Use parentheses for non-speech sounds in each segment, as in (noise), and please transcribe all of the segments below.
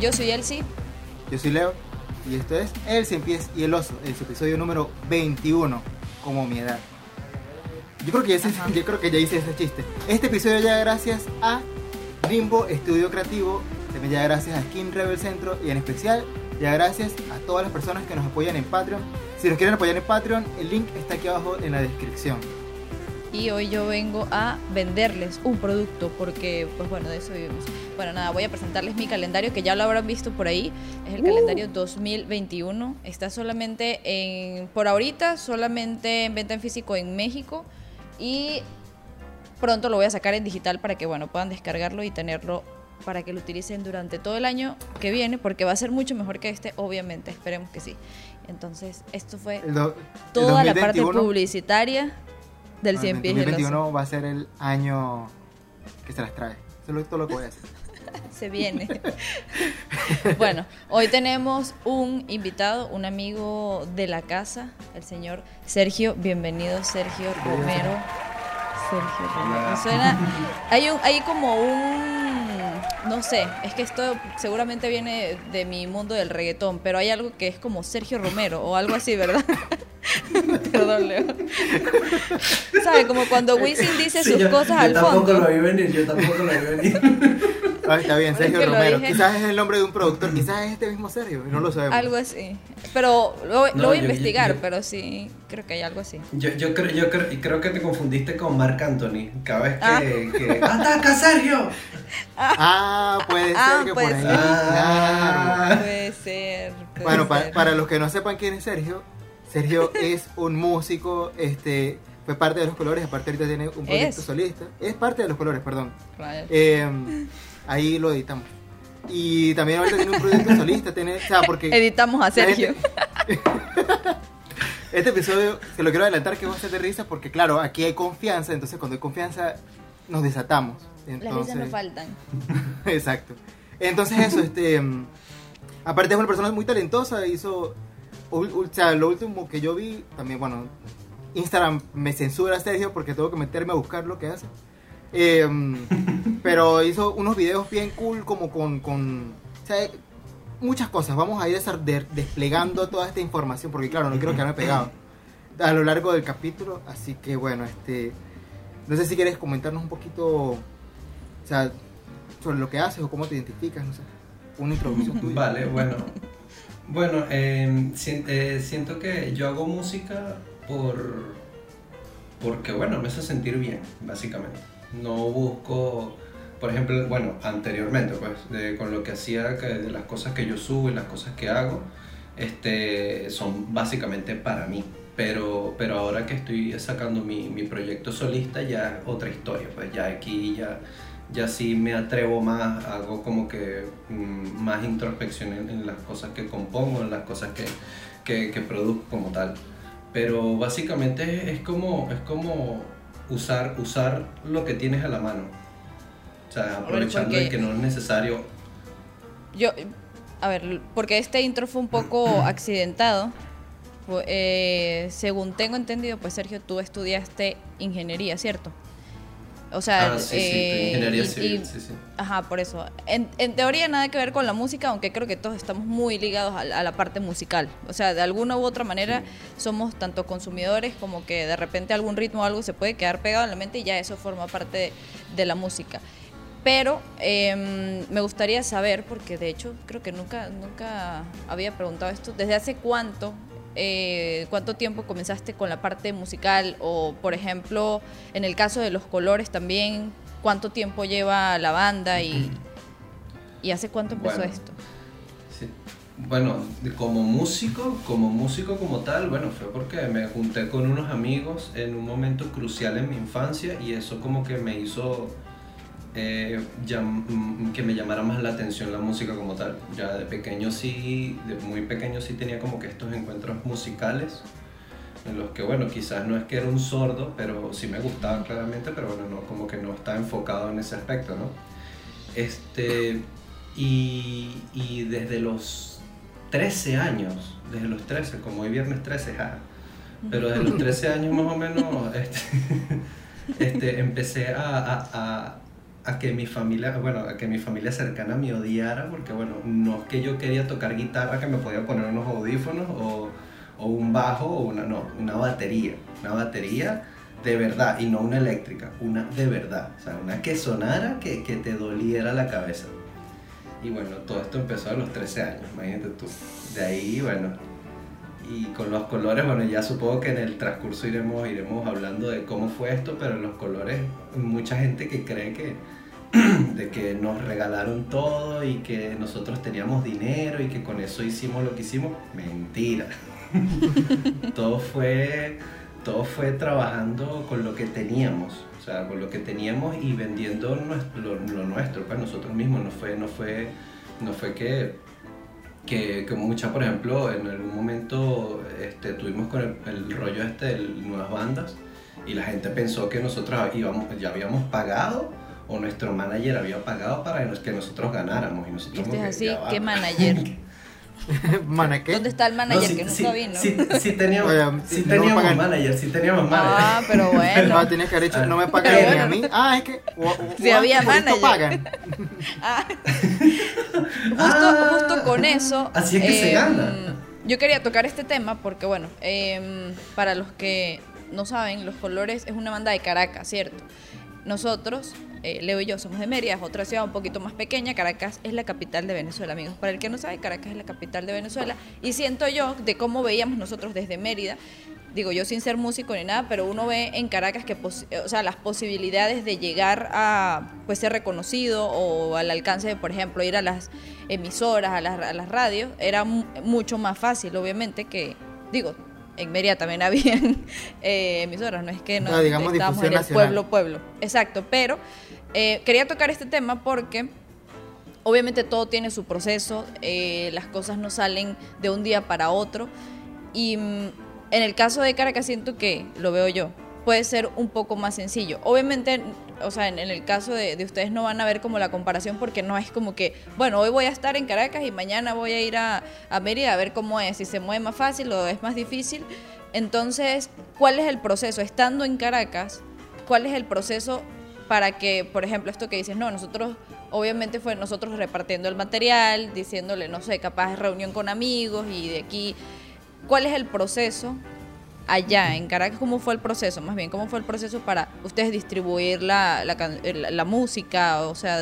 Yo soy Elsie. Yo soy Leo. Y esto es El Cien Pies y el Oso, el episodio número 21, como mi edad. Yo creo que ya, Ajá. yo creo que ya hice ese chiste. Este episodio ya gracias a Rimbo Estudio Creativo, también ya gracias a Skin Rebel Centro y en especial ya gracias a todas las personas que nos apoyan en Patreon. Si nos quieren apoyar en Patreon, el link está aquí abajo en la descripción. Y hoy yo vengo a venderles un producto porque, pues bueno, de eso vivimos. Bueno, nada, voy a presentarles mi calendario que ya lo habrán visto por ahí. Es el calendario 2021. Está solamente en, por ahorita, solamente en venta en físico en México. Y pronto lo voy a sacar en digital para que, bueno, puedan descargarlo y tenerlo para que lo utilicen durante todo el año que viene, porque va a ser mucho mejor que este, obviamente, esperemos que sí. Entonces, esto fue El do- el toda la parte 2021 publicitaria del ah, 100 el pies y el oso. 2021 va a ser el año que se las trae. Eso es todo lo que voy a hacer. (laughs) Se viene. bueno, hoy tenemos un invitado, un amigo de la casa, el señor Sergio. Bienvenido, Sergio Romero. Sergio Romero. Me Suena, hay, un, hay como un, no sé, es que esto seguramente viene de mi mundo del reggaetón, pero hay algo que es como Sergio Romero o algo así, ¿verdad? (laughs) (laughs) Perdón, Leo. ¿Sabes? Como cuando Wisin dice Sí, sus yo- cosas yo al tampoco fondo. lo vi venir, yo tampoco lo vi venir. (laughs) Ah, está bien, Sergio que Romero. Quizás es el nombre de un productor, quizás es este mismo Sergio, no lo sabemos. Algo así. Pero lo, lo No, voy a yo- investigar, yo- pero sí, creo que hay algo así. Yo, yo, creo, yo creo, y creo que te confundiste con Marc Anthony. Cada vez que. Ah. que ¡Ataca, Sergio! (laughs) Ah, puede Ah, ser que puede por ahí. ser. Ah. Puede ser. puede Bueno, pa- para los que no sepan quién es Sergio, Sergio es un músico, este, fue parte de los colores, aparte ahorita tiene un proyecto Es. solista. Es parte de los colores, perdón. Eh, ahí lo editamos. Y también ahorita tiene un proyecto solista, tiene, o sea, porque Editamos a Sergio. (laughs) Este episodio se lo quiero adelantar que va a ser de risa porque claro, aquí hay confianza, entonces cuando hay confianza nos desatamos. Las risas no faltan. (laughs) Exacto. Entonces eso, este, mm, aparte es una persona muy talentosa, hizo, o sea, lo último que yo vi, también, bueno, Instagram me censura Sergio porque tengo que meterme a buscar lo que hace. Eh, (laughs) pero hizo unos videos bien cool como con, con o sea, muchas cosas. Vamos a ir desplegando toda esta información porque claro, no quiero quedarme pegado a lo largo del capítulo. Así que bueno, este, no sé si quieres comentarnos un poquito, o sea, sobre lo que haces o cómo te identificas, no sé, una introducción tuya. Vale, bueno. Bueno, si- eh, siento que yo hago música por. porque, bueno, me hace sentir bien, básicamente. No busco. Por ejemplo, bueno, anteriormente, pues, con lo que hacía, que de las cosas que yo subo y las cosas que hago, este, son básicamente para mí. Pero, pero ahora que estoy sacando mi, mi proyecto solista, ya es otra historia. Pues ya aquí ya, ya sí me atrevo más, hago como que mm, más introspección en, en las cosas que compongo, en las cosas que, que, que produzco como tal. Pero básicamente es, como, es como usar, usar lo que tienes a la mano. O sea, aprovechando porque- que no es necesario. Yo, a ver, porque este intro fue un poco (clears throat) accidentado. Eh, según tengo entendido, pues Sergio, tú estudiaste ingeniería, ¿cierto? O sea, ah, sí, sí, eh, ingeniería y- civil, y- sí, sí. Ajá, por eso. En, en teoría nada que ver con la música, aunque creo que todos estamos muy ligados a, la- a la parte musical. O sea, de alguna u otra manera somos tanto consumidores como que de repente algún ritmo o algo se puede quedar pegado en la mente y ya eso forma parte de, de la música. Pero em, me gustaría saber, porque de hecho creo que nunca, nunca había preguntado esto, ¿desde hace cuánto, eh, cuánto tiempo comenzaste con la parte musical? O, por ejemplo, en el caso de los colores también, ¿cuánto tiempo lleva la banda y, y hace cuánto empezó Bueno. esto? Sí. Bueno, como músico, como músico como tal, bueno, fue porque me junté con unos amigos en un momento crucial en mi infancia y eso como que me hizo eh, mm, que me llamara más la atención la música como tal. Ya de pequeño sí, de muy pequeño sí tenía como que estos encuentros musicales en los que, bueno, quizás no es que era un sordo, pero sí me gustaba claramente, pero bueno, no, como que no estaba enfocado en ese aspecto, ¿no? Este, y, desde los 13 años, desde los 13, como hoy viernes 13, ja, pero desde los 13 años más o menos, (laughs) este, este, empecé a- a que mi familia, bueno, a que mi familia cercana me odiara, porque bueno, no es que yo quería tocar guitarra que me podía poner unos audífonos o, o un bajo o una, no, una batería, una batería de verdad y no una eléctrica, una de verdad, o sea, una que sonara que, que te doliera la cabeza. Y bueno, todo esto empezó a los 13 años, imagínate tú. De ahí, bueno, y con los colores, bueno, ya supongo que en el transcurso iremos, iremos hablando de cómo fue esto, pero los colores, mucha gente que cree que, (clears throat) de que nos regalaron todo y que nosotros teníamos dinero y que con eso hicimos lo que hicimos, mentira. (laughs) todo fue todo fue trabajando con lo que teníamos, o sea, con lo que teníamos y vendiendo lo, nuestro, pues nosotros mismos, no fue, no fue, no fue que, que, que muchas, por ejemplo, en algún momento este, tuvimos con el, rollo este de nuevas bandas y la gente pensó que nosotros íbamos, ya habíamos pagado o nuestro manager había pagado para que nosotros ganáramos y nosotros así, ¿qué manager? (laughs) (laughs) ¿Dónde está el manager que nunca vino? Sí, teníamos, sí teníamos manager, sí teníamos manager. Ah, (laughs) pero bueno. No, tienes que haber dicho, no me pagan ni a mí. Ah, es que. Si había manager. pagan. (laughs) Ah. justo, ah, justo con eso. Así es que se em, gana. Yo quería tocar este tema porque, bueno, eh, para los que no saben, Los Colores es una banda de Caracas, ¿cierto? Nosotros eh, Leo y yo somos de Mérida, es otra ciudad un poquito más pequeña. Caracas es la capital de Venezuela, amigos. Para el que no sabe, Caracas es la capital de Venezuela. Y siento yo de cómo veíamos nosotros desde Mérida, digo yo sin ser músico ni nada, pero uno ve en Caracas que, o sea, las posibilidades de llegar a pues ser reconocido o al alcance de, por ejemplo, ir a las emisoras, a las, a las radios, era mucho más fácil, obviamente, que, digo, en Mérida también (laughs) habían eh, emisoras, no es que no, estábamos en el pueblo, pueblo. Exacto, pero eh, quería tocar este tema porque obviamente todo tiene su proceso, eh, las cosas no salen de un día para otro y mm, en el caso de Caracas siento que, lo veo yo, puede ser un poco más sencillo. Obviamente, o sea, en, el caso de, ustedes no van a ver como la comparación porque no es como que, bueno, hoy voy a estar en Caracas y mañana voy a ir a, a Mérida a ver cómo es, si se mueve más fácil o es más difícil. Entonces, ¿cuál es el proceso? Estando en Caracas, ¿cuál es el proceso para que, por ejemplo, esto que dices, no, nosotros, obviamente fue nosotros repartiendo el material, diciéndole, no sé, capaz reunión con amigos y de aquí, ¿cuál es el proceso allá en Caracas, ¿cómo fue el proceso? Más bien, ¿cómo fue el proceso para ustedes distribuir la, la, música, o sea,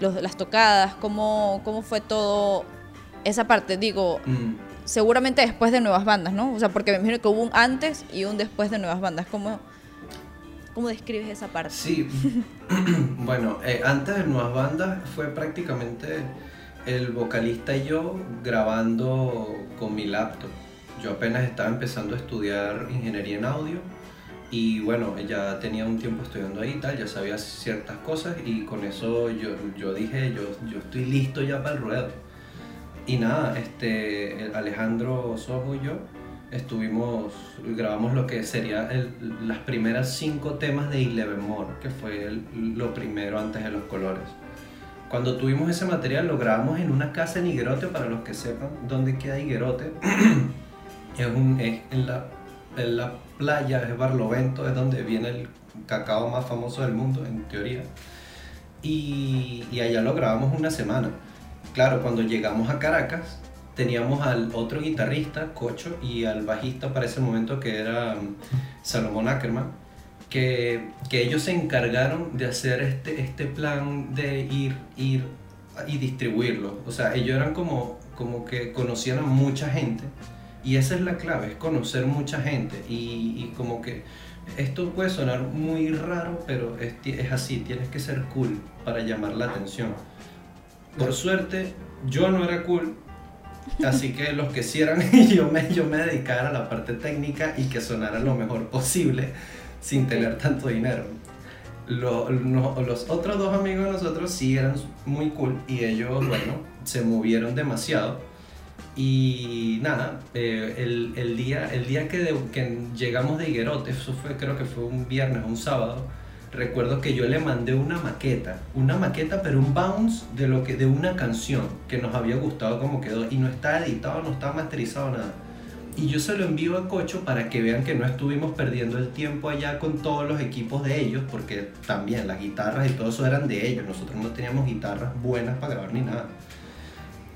las tocadas? ¿Cómo, ¿Cómo fue todo esa parte? Digo, mm. seguramente después de Nuevas Bandas, ¿no? O sea, porque me imagino que hubo un antes y un después de Nuevas Bandas. ¿Cómo, cómo describes esa parte? Sí, (clears throat) bueno, eh, antes de Nuevas Bandas fue prácticamente el vocalista y yo grabando con mi laptop yo apenas estaba empezando a estudiar ingeniería en audio y bueno, ya tenía un tiempo estudiando ahí y tal, ya sabía ciertas cosas y con eso yo, yo dije, yo, yo estoy listo ya para el ruedo. Y nada, este, Alejandro Sojo y yo estuvimos, grabamos lo que sería las primeras cinco temas de Eleven More, que fue lo primero antes de los colores. Cuando tuvimos ese material lo grabamos en una casa en Higuerote, para los que sepan dónde queda Higuerote. (clears throat) es, un, es en, la, en la playa, es Barlovento, es donde viene el cacao más famoso del mundo, en teoría. Y, y allá lo grabamos una semana. Claro, cuando llegamos a Caracas, teníamos al otro guitarrista, Cocho, y al bajista para ese momento que era um, Salomón Ackerman, que, que, ellos se encargaron de hacer este, este plan de ir, ir y distribuirlo. O sea, ellos eran como, como que conocían a mucha gente y esa es la clave, es conocer mucha gente. Y, como que esto puede sonar muy raro, pero es, es, así, tienes que ser cool para llamar la atención. Por suerte, yo no era cool, así que los que sí eran, (laughs) yo me, yo me dedicara a la parte técnica y que sonara lo mejor posible sin tener tanto dinero. los otros dos amigos de nosotros sí eran muy cool y ellos, (clears throat) bueno, se movieron demasiado y nada, eh, el, el, día, el día que, que llegamos de Higuerote, eso fue, creo que fue un viernes o un sábado, recuerdo que yo le mandé una maqueta, una maqueta pero un bounce de, lo que, de una canción que nos había gustado como quedó y no está editado, no está masterizado nada. y yo se lo envío a Cocho para que vean que no estuvimos perdiendo el tiempo allá con todos los equipos de ellos, porque también las guitarras y todo eso eran de ellos, nosotros no teníamos guitarras buenas para grabar ni nada.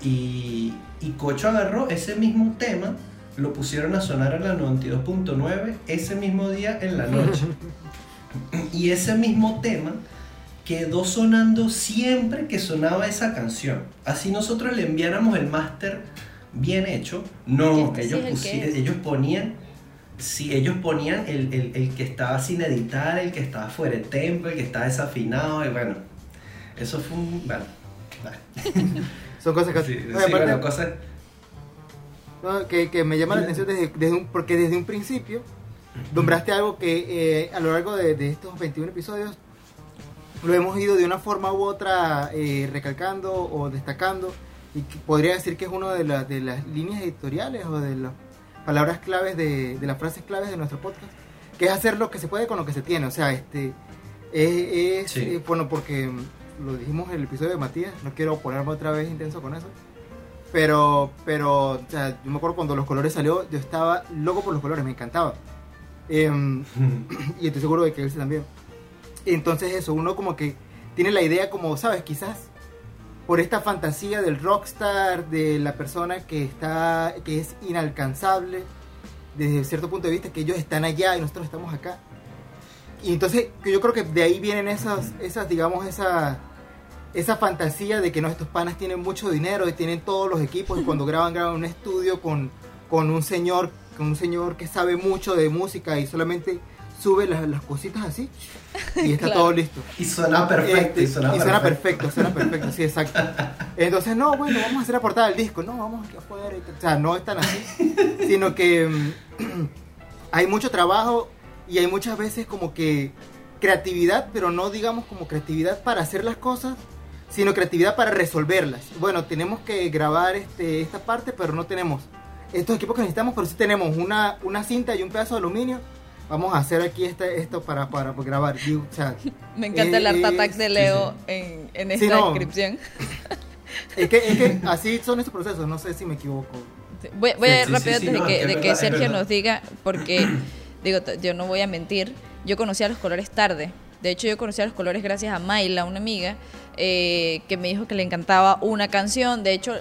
Y, y Cocho agarró ese mismo tema, lo pusieron a sonar a la 92.9 ese mismo día en la noche. (laughs) y ese mismo tema quedó sonando siempre que sonaba esa canción. Así nosotros le enviáramos el máster bien hecho. No, Este sí ellos, es el que pusi- es. ellos ponían, si ellos ponían el, el- el que estaba sin editar, el que estaba fuera de tempo, el que estaba desafinado, y bueno, eso fue un... Bueno, bueno. (laughs) Son cosas que... Sí, sí, aparte, bueno, cosas... no, que, que me llama la atención desde, desde un, porque desde un principio nombraste algo que eh, a lo largo de, de estos 21 episodios lo hemos ido de una forma u otra eh, recalcando o destacando y que podría decir que es una de, las de las líneas editoriales o de las palabras claves de, de las frases claves de nuestro podcast que es hacer lo que se puede con lo que se tiene o sea este es, es, Sí. eh, bueno porque lo dijimos en el episodio de Matías no quiero ponerme otra vez intenso con eso pero, pero, o sea, yo me acuerdo cuando los colores salió, yo estaba loco por los colores, me encantaba. Em, (clears throat) y estoy seguro de que él también. Entonces eso, uno como que tiene la idea como, ¿sabes? Quizás por esta fantasía del rockstar, de la persona que está, que es inalcanzable, desde cierto punto de vista, que ellos están allá y nosotros estamos acá. Y entonces yo creo que de ahí vienen esas, esas digamos, esa, esa fantasía de que no, panas tienen mucho dinero y tienen todos los equipos y cuando graban, graban un estudio con, con un señor, un señor que sabe mucho de música y solamente sube las, las cositas así y está Claro. todo listo. Y suena perfecto, Este, y suena, perfecto, suena perfecto, sí, exacto. Entonces, no, bueno, vamos a hacer la portada del disco, no, vamos y tal. O sea, no es tan así, sino que mm, (clears throat) hay mucho trabajo y hay muchas veces como que creatividad, pero no digamos como creatividad para hacer las cosas, sino creatividad para resolverlas. Bueno, tenemos que grabar este, esta parte, pero no tenemos estos equipos que necesitamos, pero sí tenemos una, una cinta y un pedazo de aluminio. Vamos a hacer aquí este, esto para, para grabar. O sea, (laughs) Me encanta el Eh, art eh, attack de sí, Leo en, en Sí, esta no. descripción. (laughs) Es que, es que así son estos procesos, no sé si me equivoco. Voy, voy a Sí, ir sí, rápido sí, sí, antes no, de es que, que de es que verdad, es Sergio nos diga, porque, (clears throat) digo, yo no voy a mentir, yo conocí a los colores tarde. De hecho, yo conocí a los colores gracias a Mayla, una amiga, eh, que me dijo que le encantaba una canción. De hecho,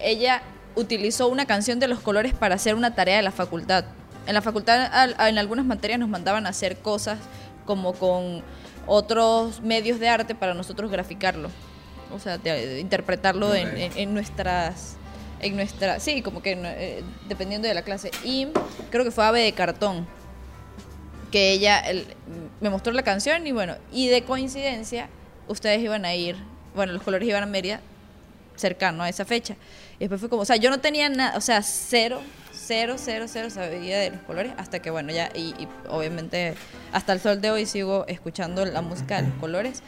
ella utilizó una canción de los colores para hacer una tarea de la facultad. En la facultad, en algunas materias nos mandaban a hacer cosas como con otros medios de arte para nosotros graficarlo. O sea, de- de interpretarlo en- en- en nuestras en nuestra sí como que eh, dependiendo de la clase y creo que fue ave de cartón que ella el- me mostró la canción y bueno y de coincidencia ustedes iban a ir bueno los colores iban a Mérida cercano a esa fecha y después fue como o sea yo no tenía nada o sea cero cero cero cero sabía de los colores hasta que bueno ya y, y obviamente hasta el sol de hoy sigo escuchando la música de los colores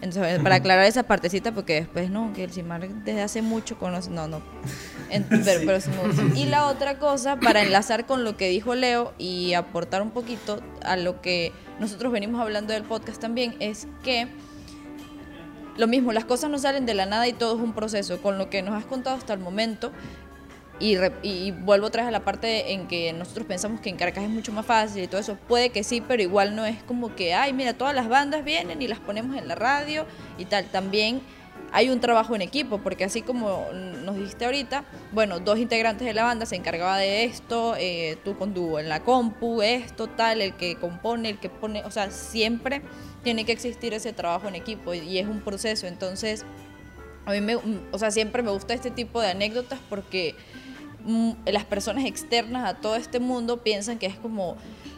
entonces, para aclarar esa partecita, porque después no, que el Simar desde hace mucho conoce. No, no. En- (laughs) pero, pero sí me gusta. Y la otra cosa, para enlazar con lo que dijo Leo y aportar un poquito a lo que nosotros venimos hablando del podcast también, es que lo mismo, las cosas no salen de la nada y todo es un proceso. Con lo que nos has contado hasta el momento, y, re- vuelvo otra vez a la parte en que nosotros pensamos que en Caracas es mucho más fácil y todo eso. Puede que sí, pero igual no es como que, ay, mira, todas las bandas vienen y las ponemos en la radio y tal. También hay un trabajo en equipo, porque así como nos dijiste ahorita, bueno, dos integrantes de la banda se encargaba de esto, eh, tú con en la compu, esto, tal, el que compone, el que pone, o sea, siempre tiene que existir ese trabajo en equipo y, es un proceso. Entonces, a mí me, o sea, siempre me gusta este tipo de anécdotas porque mm, las personas externas a todo este mundo piensan que es como,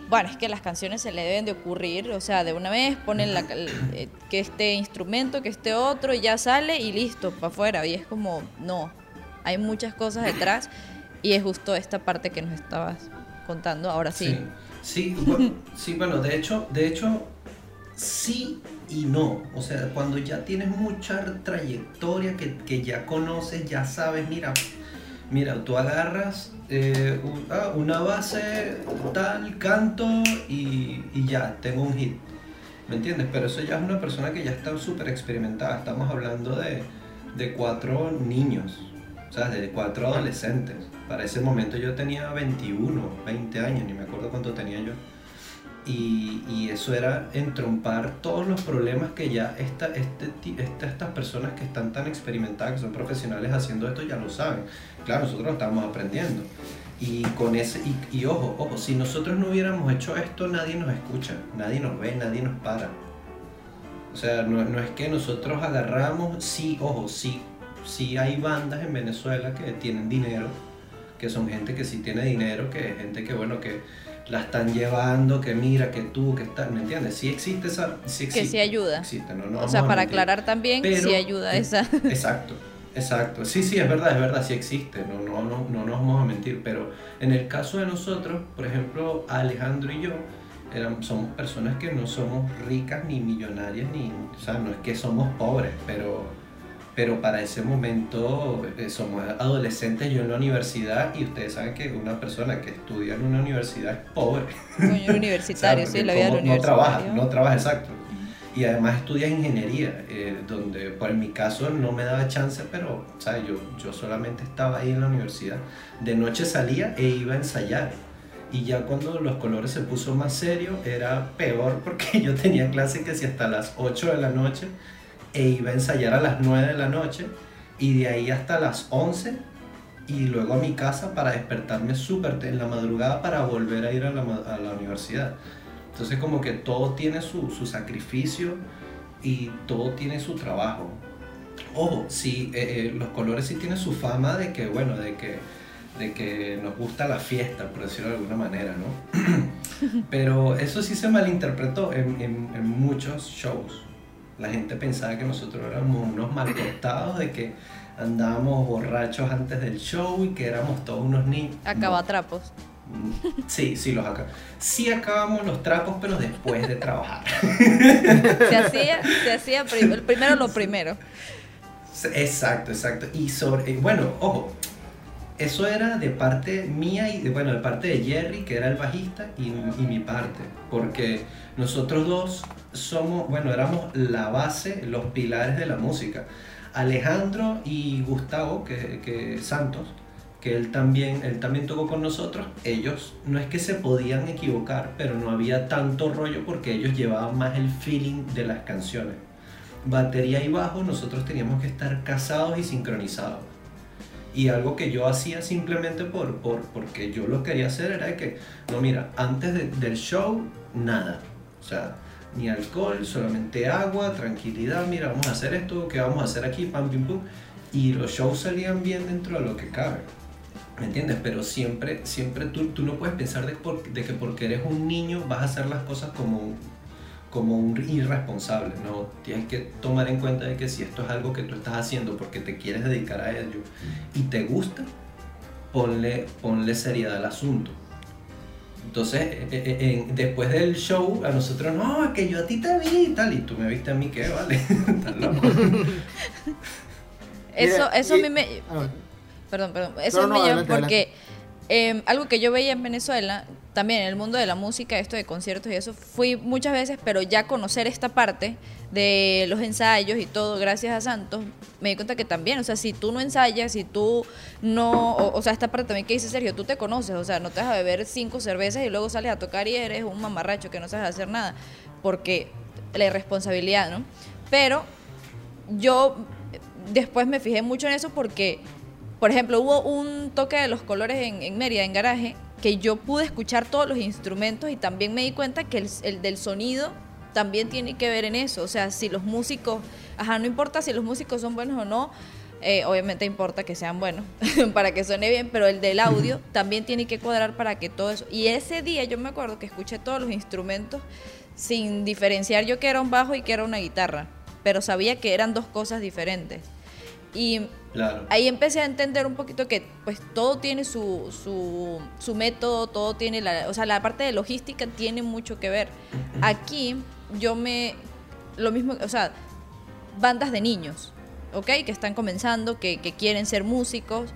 bueno, es que las canciones se le deben de ocurrir, o sea, de una vez ponen la, eh, que este instrumento, que este otro, y ya sale y listo, para afuera. Y es como, no, hay muchas cosas detrás y es justo esta parte que nos estabas contando, ahora sí. Sí, sí, bueno, (laughs) sí, bueno, de hecho, de hecho, sí y no. O sea, cuando ya tienes mucha trayectoria, que, que ya conoces, ya sabes, mira, mira, tú agarras eh, ah, una base, tal, canto y, y ya, tengo un hit. ¿Me entiendes? Pero eso ya es una persona que ya está súper experimentada. Estamos hablando de, de cuatro niños. O sea, de cuatro adolescentes. Para ese momento yo tenía 21, 20 años, ni me acuerdo cuánto tenía yo. Y, eso era entrompar todos los problemas que ya este, esta- estas personas que están tan experimentadas, que son profesionales haciendo esto, ya lo saben. Claro, nosotros lo estamos aprendiendo. Y con ese, y ojo, ojo, si nosotros no hubiéramos hecho esto, nadie nos escucha, nadie nos ve, nadie nos para. O sea, no, no es que nosotros agarramos, sí, ojo, sí, sí hay bandas en Venezuela que tienen dinero, que son gente que sí tiene dinero, que es gente que, bueno, que la están llevando, que mira, que tú, que está, ¿me entiendes? Sí existe esa, sí Que existe. sí ayuda. Existe, no, no o sea, para aclarar también, Pero- sí ayuda esa. (laughs) Exacto, exacto. Sí, sí, es verdad, es verdad, sí existe, no, no, no, no nos vamos a mentir, pero en el caso de nosotros, por ejemplo, Alejandro y yo, eran, somos personas que no somos ricas ni millonarias, ni, o sea, no es que somos pobres, pero, pero para ese momento eh, somos adolescentes, yo en la universidad, y ustedes saben que una persona que estudia en una universidad es pobre. Coño, universitario, (laughs) O sea, sí, la vida del no trabaja, no trabaja, exacto. Y además estudia ingeniería, eh, donde por en mi caso no me daba chance, pero ¿sabes? Yo, yo solamente estaba ahí en la universidad. De noche salía e iba a ensayar. Y ya cuando los colores se puso más serio, era peor (laughs) porque yo tenía clase que si hasta las 8 de la noche e iba a ensayar a las 9 de la noche y de ahí hasta las 11 y luego a mi casa para despertarme súper en la madrugada para volver a ir a la, a la universidad. Entonces como que todo tiene su, su sacrificio y todo tiene su trabajo. Ojo, sí, eh, eh, los colores sí tienen su fama de que, bueno, de que, de que nos gusta la fiesta, por decirlo de alguna manera, ¿no? (clears throat) Pero eso sí se malinterpretó en, en- en muchos shows. La gente pensaba que nosotros éramos unos malportados, de que andábamos borrachos antes del show y que éramos todos unos niños. Acabatrapos. Mm, Sí, sí los acá. Sí acabamos los trapos, pero después de trabajar. (laughs) Se hacía, se hacía primero lo primero. Exacto, exacto. Y sobre, eh, bueno, ojo, eso era de parte mía y de, bueno, de parte de Jerry, que era el bajista, y, mi parte, porque nosotros dos somos, bueno, éramos la base, los pilares de la música. Alejandro y Gustavo, que Santos, que él también, él también tocó con nosotros, ellos no es que se podían equivocar, pero no había tanto rollo porque ellos llevaban más el feeling de las canciones. Batería y bajo, nosotros teníamos que estar casados y sincronizados. Y algo que yo hacía simplemente por, por, porque yo lo quería hacer era que, no, mira, antes de- del show, nada. O sea, ni alcohol, solamente agua, tranquilidad, mira, vamos a hacer esto, ¿qué vamos a hacer aquí? Pam, pim. Y los shows salían bien dentro de lo que cabe. ¿Me entiendes? Pero siempre, siempre tú, tú no puedes pensar de, de que porque eres un niño vas a hacer las cosas como como un irresponsable. No, tienes que tomar en cuenta de que si esto es algo que tú estás haciendo porque te quieres dedicar a ello y te gusta, ponle, ponle seriedad al asunto. Entonces, eh, eh, en- después del show, a nosotros, no, que yo a ti te vi y tal, y tú me viste a mí, ¿qué? Vale, (laughs) estás loco. (laughs) Eso, eso a mí me... Ah. Perdón, perdón. Eso No, no, me lleva adelante, porque eh, algo que yo veía en Venezuela, también en el mundo de la música, esto de conciertos y eso, fui muchas veces, pero ya conocer esta parte de los ensayos y todo, gracias a Santos, me di cuenta que también, o sea, si tú no ensayas, si tú no, o, sea, esta parte también que dice Sergio, tú te conoces, o sea, no te vas a beber cinco cervezas y luego sales a tocar y eres un mamarracho que no sabes hacer nada, porque la irresponsabilidad, ¿no? Pero yo después me fijé mucho en eso porque, por ejemplo, hubo un toque de los colores en, en Mérida, en garaje, que yo pude escuchar todos los instrumentos y también me di cuenta que el, el del sonido también tiene que ver en eso. O sea, si los músicos, ajá, no importa si los músicos son buenos o no, eh, obviamente importa que sean buenos (laughs) para que suene bien, pero el del audio también tiene que cuadrar para que todo eso. Y ese día yo me acuerdo que escuché todos los instrumentos sin diferenciar yo que era un bajo y que era una guitarra, pero sabía que eran dos cosas diferentes. Y Claro. ahí empecé a entender un poquito que pues todo tiene su, su, su método, todo tiene la, o sea, la parte de logística tiene mucho que ver. Aquí yo me, lo mismo, o sea, bandas de niños, ¿ok? Que están comenzando, que, que quieren ser músicos.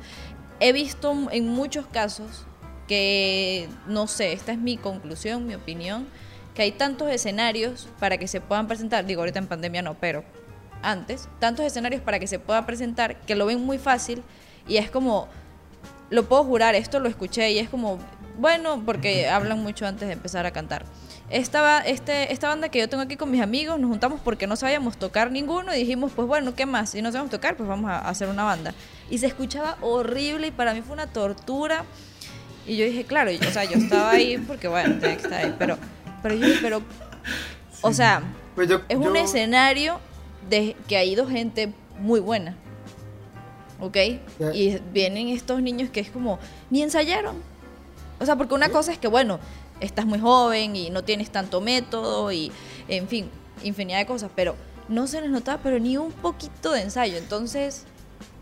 He visto en muchos casos que, no sé, esta es mi conclusión, mi opinión, que hay tantos escenarios para que se puedan presentar, digo ahorita en pandemia no, pero antes, tantos escenarios para que se pueda presentar, que lo ven muy fácil Y es como, lo puedo jurar, esto lo escuché y es como, bueno, porque hablan mucho antes de empezar a cantar. Esta, este, esta banda que yo tengo aquí con mis amigos, nos juntamos porque no sabíamos tocar ninguno y dijimos, pues bueno, ¿qué más? Si no sabemos tocar, pues vamos a hacer una banda. Y se escuchaba horrible y para mí fue una tortura. Y yo dije, claro, o sea, yo estaba ahí porque, bueno, tenía que estar ahí. Pero, pero yo dije, pero, o sea, Pues yo- es un yo- escenario de que ha ido gente muy buena. ¿Ok? Ya. Y vienen estos niños que es como, ni ensayaron. O sea, porque una cosa es que, bueno, estás muy joven y no tienes tanto método y, en fin, infinidad de cosas, pero no se les notaba, pero ni un poquito de ensayo. Entonces,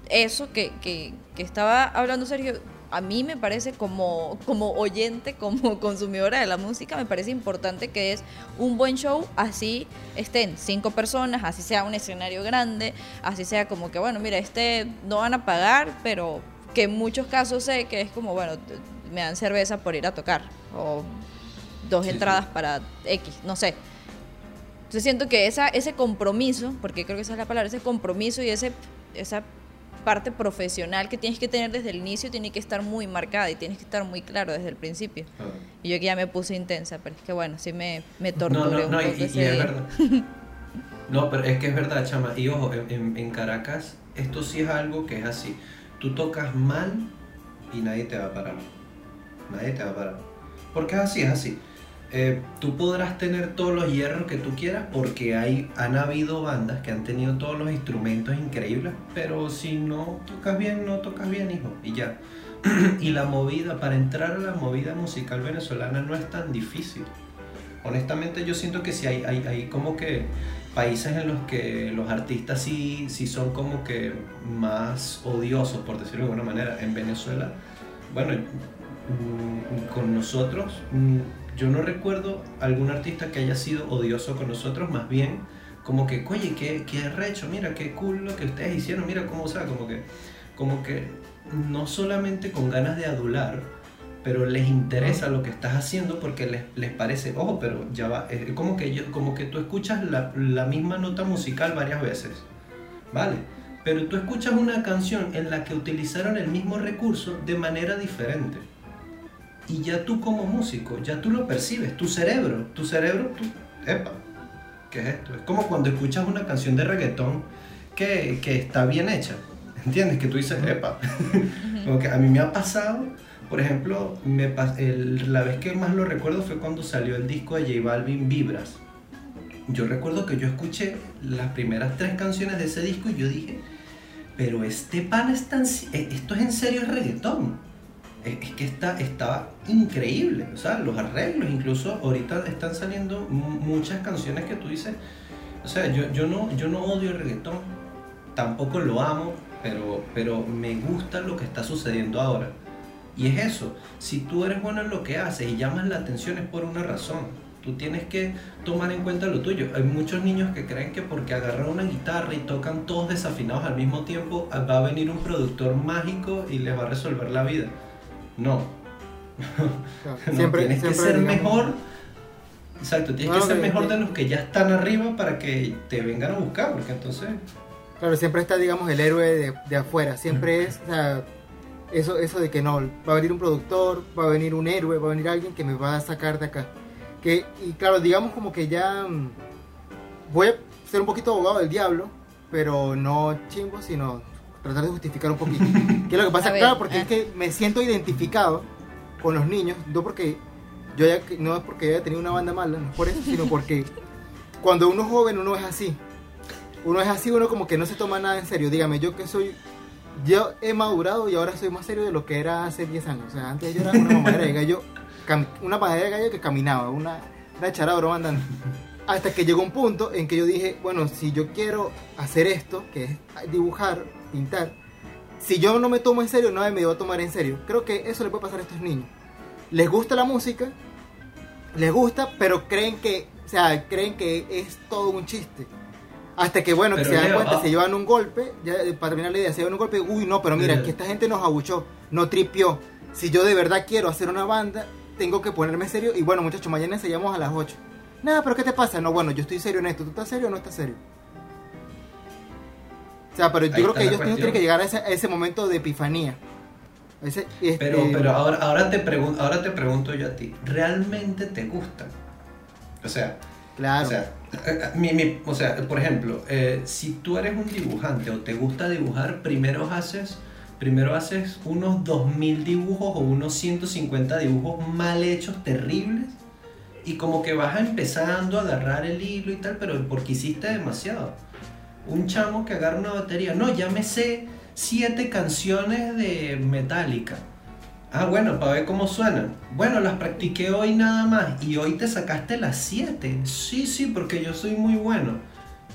eso que, que, que estaba hablando Sergio, a mí me parece como, como oyente, como (laughs) consumidora de la música, me parece importante que es un buen show, así estén cinco personas, así sea un escenario grande, así sea como que, bueno, mira, este no van a pagar, pero que en muchos casos sé que es como, bueno, me dan cerveza por ir a tocar, o dos Sí, sí. entradas para X, no sé. Entonces siento que esa, ese compromiso, porque creo que esa es la palabra, ese compromiso y ese, esa parte profesional que tienes que tener desde el inicio tiene que estar muy marcada y tienes que estar muy claro desde el principio. Ah. Y yo que ya me puse intensa, pero es que bueno, sí me, me No, torturé no, no, un y, poco y- ese y es verdad. (laughs) No, pero es que es verdad, chama. Y ojo, en, en- en Caracas, esto sí es algo que es así. Tú tocas mal y nadie te va a parar. Nadie te va a parar. Porque es así, es así. Eh, tú podrás tener todos los hierros que tú quieras porque hay, han habido bandas que han tenido todos los instrumentos increíbles, pero si no tocas bien, no tocas bien, hijo, y ya. (clears throat) y la movida, para entrar a la movida musical venezolana no es tan difícil. Honestamente yo siento que sí hay, hay, hay como que países en los que los artistas sí, sí son como que más odiosos, por decirlo de alguna manera. En Venezuela, bueno, mm, con nosotros, mm, yo no recuerdo algún artista que haya sido odioso con nosotros, más bien como que, oye, qué, qué recho, mira, qué cool lo que ustedes hicieron, mira cómo, o sea, como que, como que no solamente con ganas de adular, pero les interesa lo que estás haciendo porque les, les parece, ojo, pero ya va, es como que, yo, como que tú escuchas la, la misma nota musical varias veces, ¿vale? Pero tú escuchas una canción en la que utilizaron el mismo recurso de manera diferente. Y ya tú como músico, ya tú lo percibes, tu cerebro, tu cerebro, tú, epa, ¿qué es esto? Es como cuando escuchas una canción de reggaetón que, que está bien hecha, ¿entiendes? Que tú dices, epa, como que a mí me ha pasado, por ejemplo, me pas- el- la vez que más lo recuerdo fue cuando salió el disco de J Balvin Vibras. Yo recuerdo que yo escuché las primeras tres canciones de ese disco y yo dije, pero este pan está en si- eh, esto es en serio es reggaetón. Es que está, estaba increíble, o sea, los arreglos, incluso ahorita están saliendo mu- muchas canciones que tú dices, o sea, yo, yo, no, yo no odio el reggaetón, tampoco lo amo, pero, pero me gusta lo que está sucediendo ahora. Y es eso, si tú eres bueno en lo que haces y llamas la atención es por una razón. Tú tienes que tomar en cuenta lo tuyo. Hay muchos niños que creen que porque agarran una guitarra y tocan todos desafinados al mismo tiempo, va a venir un productor mágico y les va a resolver la vida. No. Claro, (laughs) No, siempre, tienes que ser digamos, mejor. Exacto, tienes No, que ser mejor de los que ya están arriba para que te vengan a buscar, porque entonces... Claro, siempre está, digamos, el héroe de, de afuera. Siempre es, o sea, eso, eso de que no, va a venir un productor, va a venir un héroe, va a venir alguien que me va a sacar de acá. Que, y claro, digamos como que ya mm, voy a ser un poquito abogado del diablo, pero no chimbo, sino tratar de justificar un poquito. (laughs) ¿Qué es lo que pasa? Ver, claro, porque ah. es que me siento identificado con los niños, no porque yo ya, no es porque haya tenido una banda mala, no es por eso, sino porque cuando uno es joven uno es así. Uno es así, uno como que no se toma nada en serio. Dígame, yo que soy, yo he madurado y ahora soy más serio de lo que era hace 10 años. O sea, antes yo era una mamadera de gallo, una mamadera de gallo que caminaba, una, una echara broma andando. Hasta que llegó un punto en que yo dije, bueno, si yo quiero hacer esto, que es dibujar, pintar, si yo no me tomo en serio, nadie me va a tomar en serio. Creo que eso le puede pasar a estos niños. Les gusta la música, les gusta, pero creen que, o sea, creen que es todo un chiste. Hasta que, bueno, que se dan cuenta, se llevan un golpe, ya eh, para terminar la idea, se llevan un golpe, uy, no, pero mira, que esta gente nos abuchó, no tripió. Si yo de verdad quiero hacer una banda, tengo que ponerme serio. Y bueno, muchachos, mañana ensayamos a las 8. Nada, pero ¿qué te pasa? No, bueno, yo estoy serio en esto. ¿Tú estás serio o no estás serio? O sea, pero yo Ahí creo que ellos tienen que llegar a ese, a ese momento de epifanía. Ese, este, Pero, pero ahora, ahora, te pregun- ahora te pregunto yo a ti, ¿realmente te gustan? O sea, Claro. o sea, (laughs) mi- mi- o sea, por ejemplo, eh, si tú eres un dibujante o te gusta dibujar, primero haces, primero haces unos 2000 dibujos o unos 150 dibujos mal hechos, terribles, y como que vas empezando a agarrar el hilo y tal, pero porque hiciste demasiado. Un chamo que agarra una batería, no, ya me sé siete canciones de Metallica. Ah, bueno, para ver cómo suenan. Bueno, las practiqué hoy nada más y hoy te sacaste las siete. Sí, sí, porque yo soy muy bueno.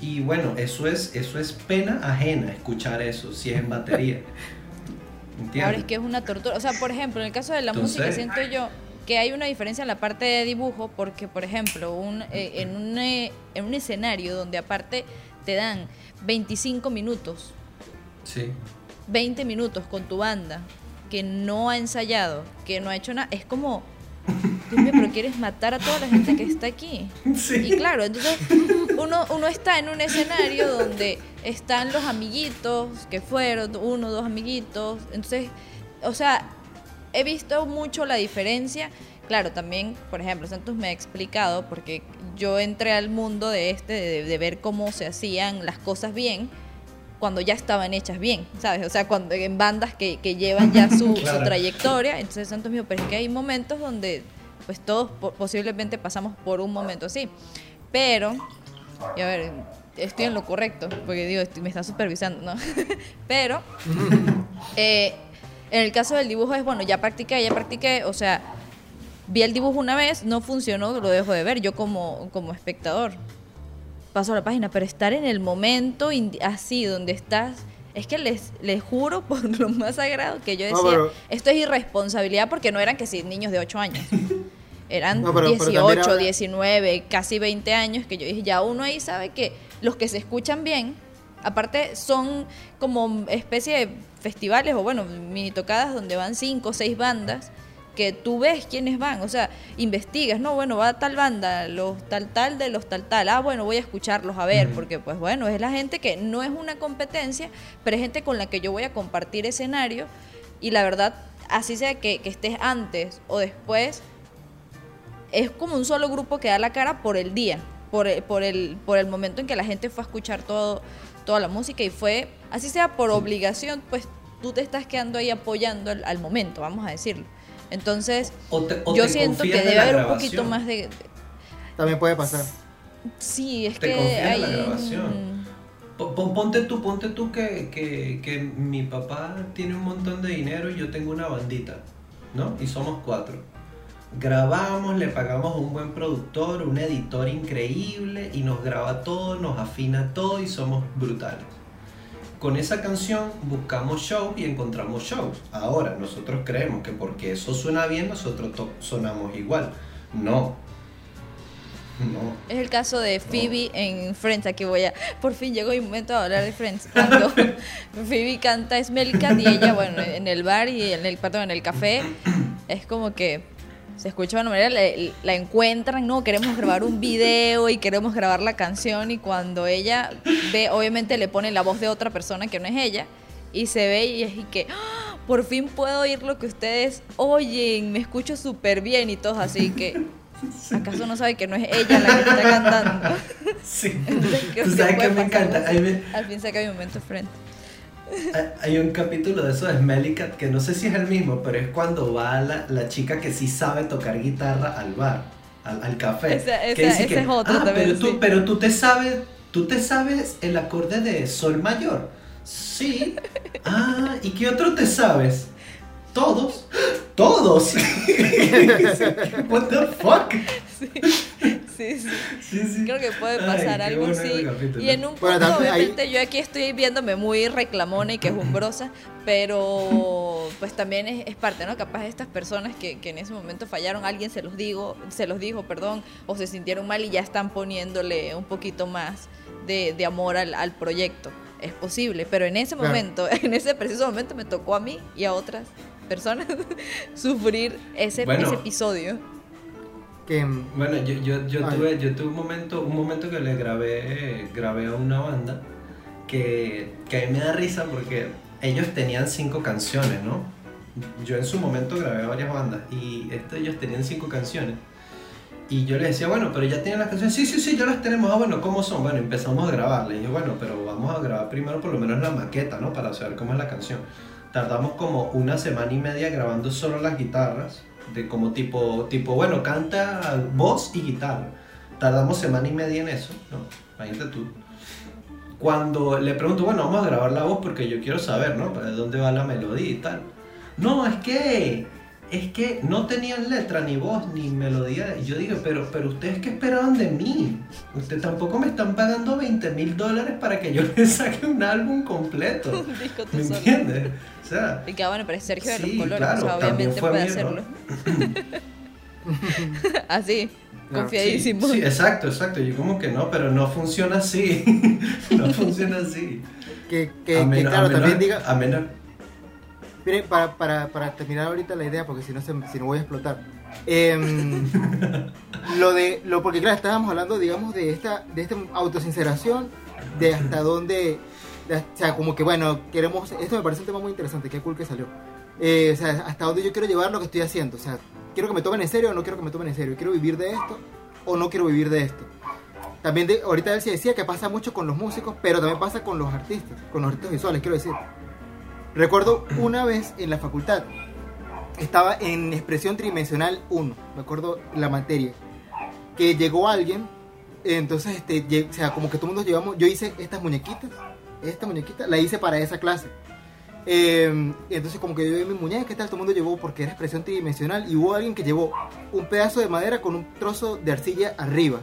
Y bueno, eso es, eso es pena ajena escuchar eso, si es en batería. (laughs) ¿Entiendes? Ahora es que es una tortura. O sea, por ejemplo, en el caso de la Entonces- música, siento yo que hay una diferencia en la parte de dibujo, porque, por ejemplo, un, eh, en, un, eh, en un escenario donde aparte te dan 25 minutos, Sí. 20 minutos con tu banda, que no ha ensayado, que no ha hecho nada, es como, (laughs) Dios mío, pero quieres matar a toda la gente que está aquí. Sí. Y claro, entonces uno, uno está en un escenario donde están los amiguitos que fueron, uno, dos amiguitos. Entonces, o sea, he visto mucho la diferencia. Claro, también, por ejemplo, Santos me ha explicado, porque yo entré al mundo de este, de, de ver cómo se hacían las cosas bien, cuando ya estaban hechas bien, ¿sabes? O sea, cuando en bandas que, que llevan ya su, (laughs) su Claro. trayectoria. Entonces Santos dijo, pero es que hay momentos donde pues todos po- posiblemente pasamos por un momento así. Pero, y a ver, estoy en lo correcto, porque digo, estoy- me está supervisando, ¿no? (laughs) pero, (laughs) eh, en el caso del dibujo es, bueno, ya practiqué, ya practiqué, o sea, vi el dibujo una vez, no funcionó, lo dejo de ver, yo como, como espectador paso a la página, pero estar en el momento así, donde estás, es que les, les juro (laughs) por lo más sagrado que yo No, decía, pero- esto es irresponsabilidad porque no eran que si niños de 8 años. (laughs) Eran No, pero- pero también 18, habla- 19, casi 20 años que yo dije, ya uno ahí sabe que los que se escuchan bien, aparte son como especie de festivales o bueno, mini tocadas donde van 5 o 6 bandas que tú ves quiénes van, o sea, investigas, no, bueno, va tal banda, los tal tal de los tal tal, ah, bueno, voy a escucharlos a ver, porque pues bueno, es la gente que no es una competencia, pero es gente con la que yo voy a compartir escenario y la verdad, así sea que, que estés antes o después, es como un solo grupo que da la cara por el día, por el, por el, por el momento en que la gente fue a escuchar todo, toda la música y fue, así sea por obligación, pues tú te estás quedando ahí apoyando al, al momento, vamos a decirlo. Entonces, O te- o yo siento que debe haber un poquito más de... También puede pasar. Sí, es Te que confías en hay... la grabación. Po- pon- Ponte tú, ponte tú que, que, que mi papá tiene un montón de dinero y yo tengo una bandita, ¿no? Y somos cuatro. Grabamos, le pagamos a un buen productor, un editor increíble y nos graba todo, nos afina todo y somos brutales. Con esa canción buscamos shows y encontramos shows. Ahora, nosotros creemos que porque eso suena bien, nosotros sonamos igual. No. No. Es el caso de Phoebe en Friends. Aquí voy a. Por fin llegó mi momento de hablar de Friends. Cuando (laughs) Phoebe canta Smelly Cat y ella, bueno, en el bar y en el perdón, en el café, es como que se escucha de una manera, le- la encuentran, no, queremos grabar un video y queremos grabar la canción. Y cuando ella ve, obviamente le pone la voz de otra persona que no es ella, y se ve y es y que. ¡ah! Por fin puedo oír lo que ustedes oyen, me escucho súper bien y todos así que. (laughs) ¿Acaso no sabe que no es ella la que está cantando? (laughs) Sí. (laughs) Entonces, Tú sabes que me encanta. ve- Al fin se mi momento frente. Hay- un capítulo de eso de Smelly Cat que no sé si es el mismo, pero es cuando va la, la chica que sí sabe tocar guitarra al bar, al, al café. Esa- que dice ese que, es otro "Ah, también, Pero tú, pero tú te sabes, tú te sabes el acorde de sol mayor. Sí. Ah, ¿y qué otro te sabes? Todos. Todos. (laughs) What the fuck? Sí, sí. Sí, sí. Creo que puede Ay, pasar qué algo bueno así. capítulo. Y en un punto, Bueno, también ahí- obviamente, yo aquí estoy viéndome muy reclamona y quejumbrosa, pero pues también es, es parte, ¿no? Capaz estas personas que, que en ese momento fallaron, alguien se los digo, se los dijo, perdón, o se sintieron mal y ya están poniéndole un poquito más de, de amor al, al proyecto. Es posible, pero en ese Claro. momento, (laughs) en ese preciso momento me tocó a mí y a otras personas (laughs) sufrir ese, Bueno. ese episodio. Que, mm, Bueno, yo, yo, yo, tuve, yo tuve un momento, un momento que le grabé, grabé a una banda que, que a mí me da risa porque ellos tenían cinco canciones, ¿no? Yo en su momento grabé varias bandas y esto, ellos tenían cinco canciones. Y yo les decía, bueno, pero ya tienen las canciones. Sí, sí, sí, ya las tenemos. Ah, bueno, ¿cómo son? Bueno, empezamos a grabar. Le dije, bueno, pero vamos a grabar primero por lo menos la maqueta, ¿no? Para saber cómo es la canción. Tardamos como una semana y media grabando solo las guitarras. De como tipo, tipo bueno, canta voz y guitarra. Tardamos semana y media en eso, ¿no? Imagínate tú. Cuando le pregunto, bueno, vamos a grabar la voz porque yo quiero saber, ¿no? ¿De dónde va la melodía y tal? No, es que es que no tenían letra, ni voz, ni melodía. Y yo digo, pero, pero ustedes qué esperaban de mí? Ustedes tampoco me están pagando 20 mil dólares para que yo (laughs) les saque un álbum completo. (laughs) ¿Me entiendes? O sea, y que bueno, pero es Sergio de los Colores, o sea, obviamente puede hacerlo. (laughs) así, confiadísimo. Sí, exacto, exacto. Yo como que no, pero no funciona así. no funciona así. Que, que, que claro, también diga... A menos, Miren, para, para, para, terminar ahorita la idea, porque si no, se, si no voy a explotar. Em, (laughs) lo de, lo, porque claro, estábamos hablando, digamos, de esta, de esta autosinceración, de hasta dónde, o sea, como que bueno, queremos, esto me parece un tema muy interesante, qué cool que salió. Eh, o sea, hasta dónde yo quiero llevar lo que estoy haciendo, o sea, quiero que me tomen en serio o no quiero que me tomen en serio, quiero vivir de esto o no quiero vivir de esto. También de, ahorita él sí decía que pasa mucho con los músicos, pero también pasa con los artistas, con los artistas visuales, quiero decir. Recuerdo una vez en la facultad, estaba en expresión tridimensional 1, me acuerdo la materia, que llegó alguien, entonces, este, o sea, como que todo el mundo llevamos, yo hice estas muñequitas, esta muñequita, la hice para esa clase. Eh, entonces como que yo vi mi muñeca, tal, todo el mundo llevó porque era expresión tridimensional y hubo alguien que llevó un pedazo de madera con un trozo de arcilla arriba.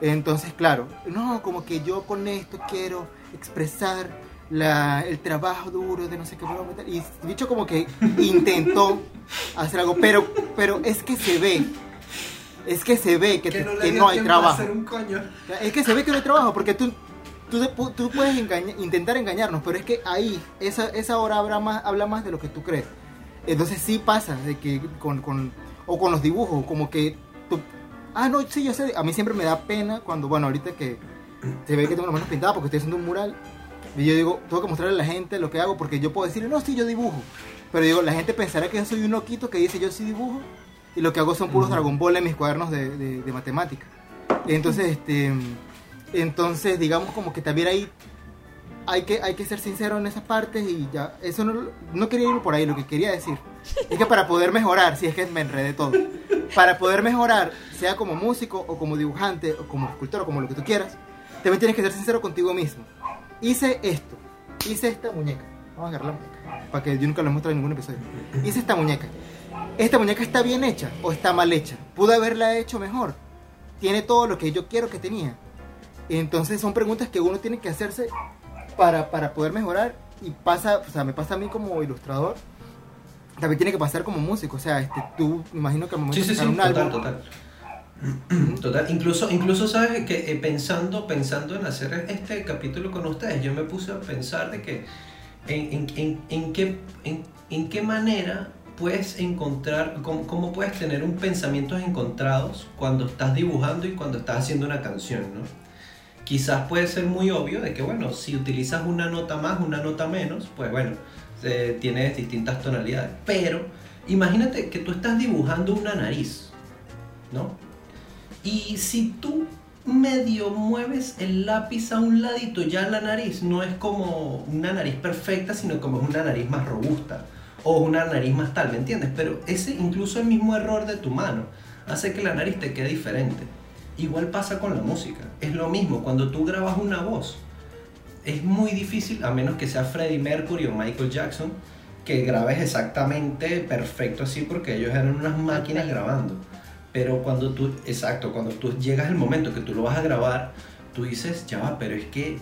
Entonces, claro, no, como que yo con esto quiero expresar la, el trabajo duro de no sé qué y dicho como que intentó hacer algo pero pero es que se ve es que se ve que, no, hay trabajo. es que se ve que no hay trabajo porque tú tú, tú puedes intentar engañarnos pero es que ahí esa, esa hora habla más, habla más de lo que tú crees. Entonces sí pasa de que con, con o con los dibujos como que tú ah no sí yo sé a mí siempre me da pena cuando bueno ahorita que se ve que tengo las manos pintadas porque estoy haciendo un mural y yo digo, tengo que mostrarle a la gente lo que hago porque yo puedo decirle, no, sí, yo dibujo. Pero digo, la gente pensará que yo soy un loquito que dice yo sí dibujo y lo que hago son puros Dragon Ball en mis cuadernos de, de, matemática. Entonces, este, entonces, digamos como que también ahí hay que, hay que ser sincero en esas partes y ya, eso no, no quería ir por ahí, lo que quería decir es que para poder mejorar, si es que me enredé todo, para poder mejorar, sea como músico o como dibujante o como escultor o como lo que tú quieras, también tienes que ser sincero contigo mismo hice esto, hice esta muñeca. Vamos a agarrar la muñeca, para que yo nunca lo muestre en ningún episodio. Hice esta muñeca. ¿Esta muñeca está bien hecha o está mal hecha? ¿Pude haberla hecho mejor? ¿Tiene todo lo que yo quiero que tenía? Entonces son preguntas que uno tiene que hacerse para, para poder mejorar y pasa, o sea, me pasa a mí como ilustrador, también tiene que pasar como músico, o sea, este, tú imagino que al momento de un álbum, total Total, incluso, incluso sabes que eh, pensando, pensando en hacer este capítulo con ustedes, yo me puse a pensar de que en, en, en, qué, en, qué manera puedes encontrar, cómo, puedes tener un pensamiento encontrados cuando estás dibujando y cuando estás haciendo una canción, ¿no? Quizás puede ser muy obvio de que, bueno, si utilizas una nota más, una nota menos, pues bueno, tienes distintas tonalidades. Pero imagínate que tú estás dibujando una nariz, ¿no? Y si tú medio mueves el lápiz a un ladito, ya la nariz no es como una nariz perfecta, sino como una nariz más robusta o una nariz más tal, ¿me entiendes? Pero ese incluso el mismo error de tu mano hace que la nariz te quede diferente. Igual pasa con la música. Es lo mismo, cuando tú grabas una voz, es muy difícil, a menos que sea Freddie Mercury o Michael Jackson, que grabes exactamente perfecto así porque ellos eran unas máquinas grabando. Pero cuando tú, exacto, cuando tú llegas el momento que tú lo vas a grabar, tú dices, ya va, pero es que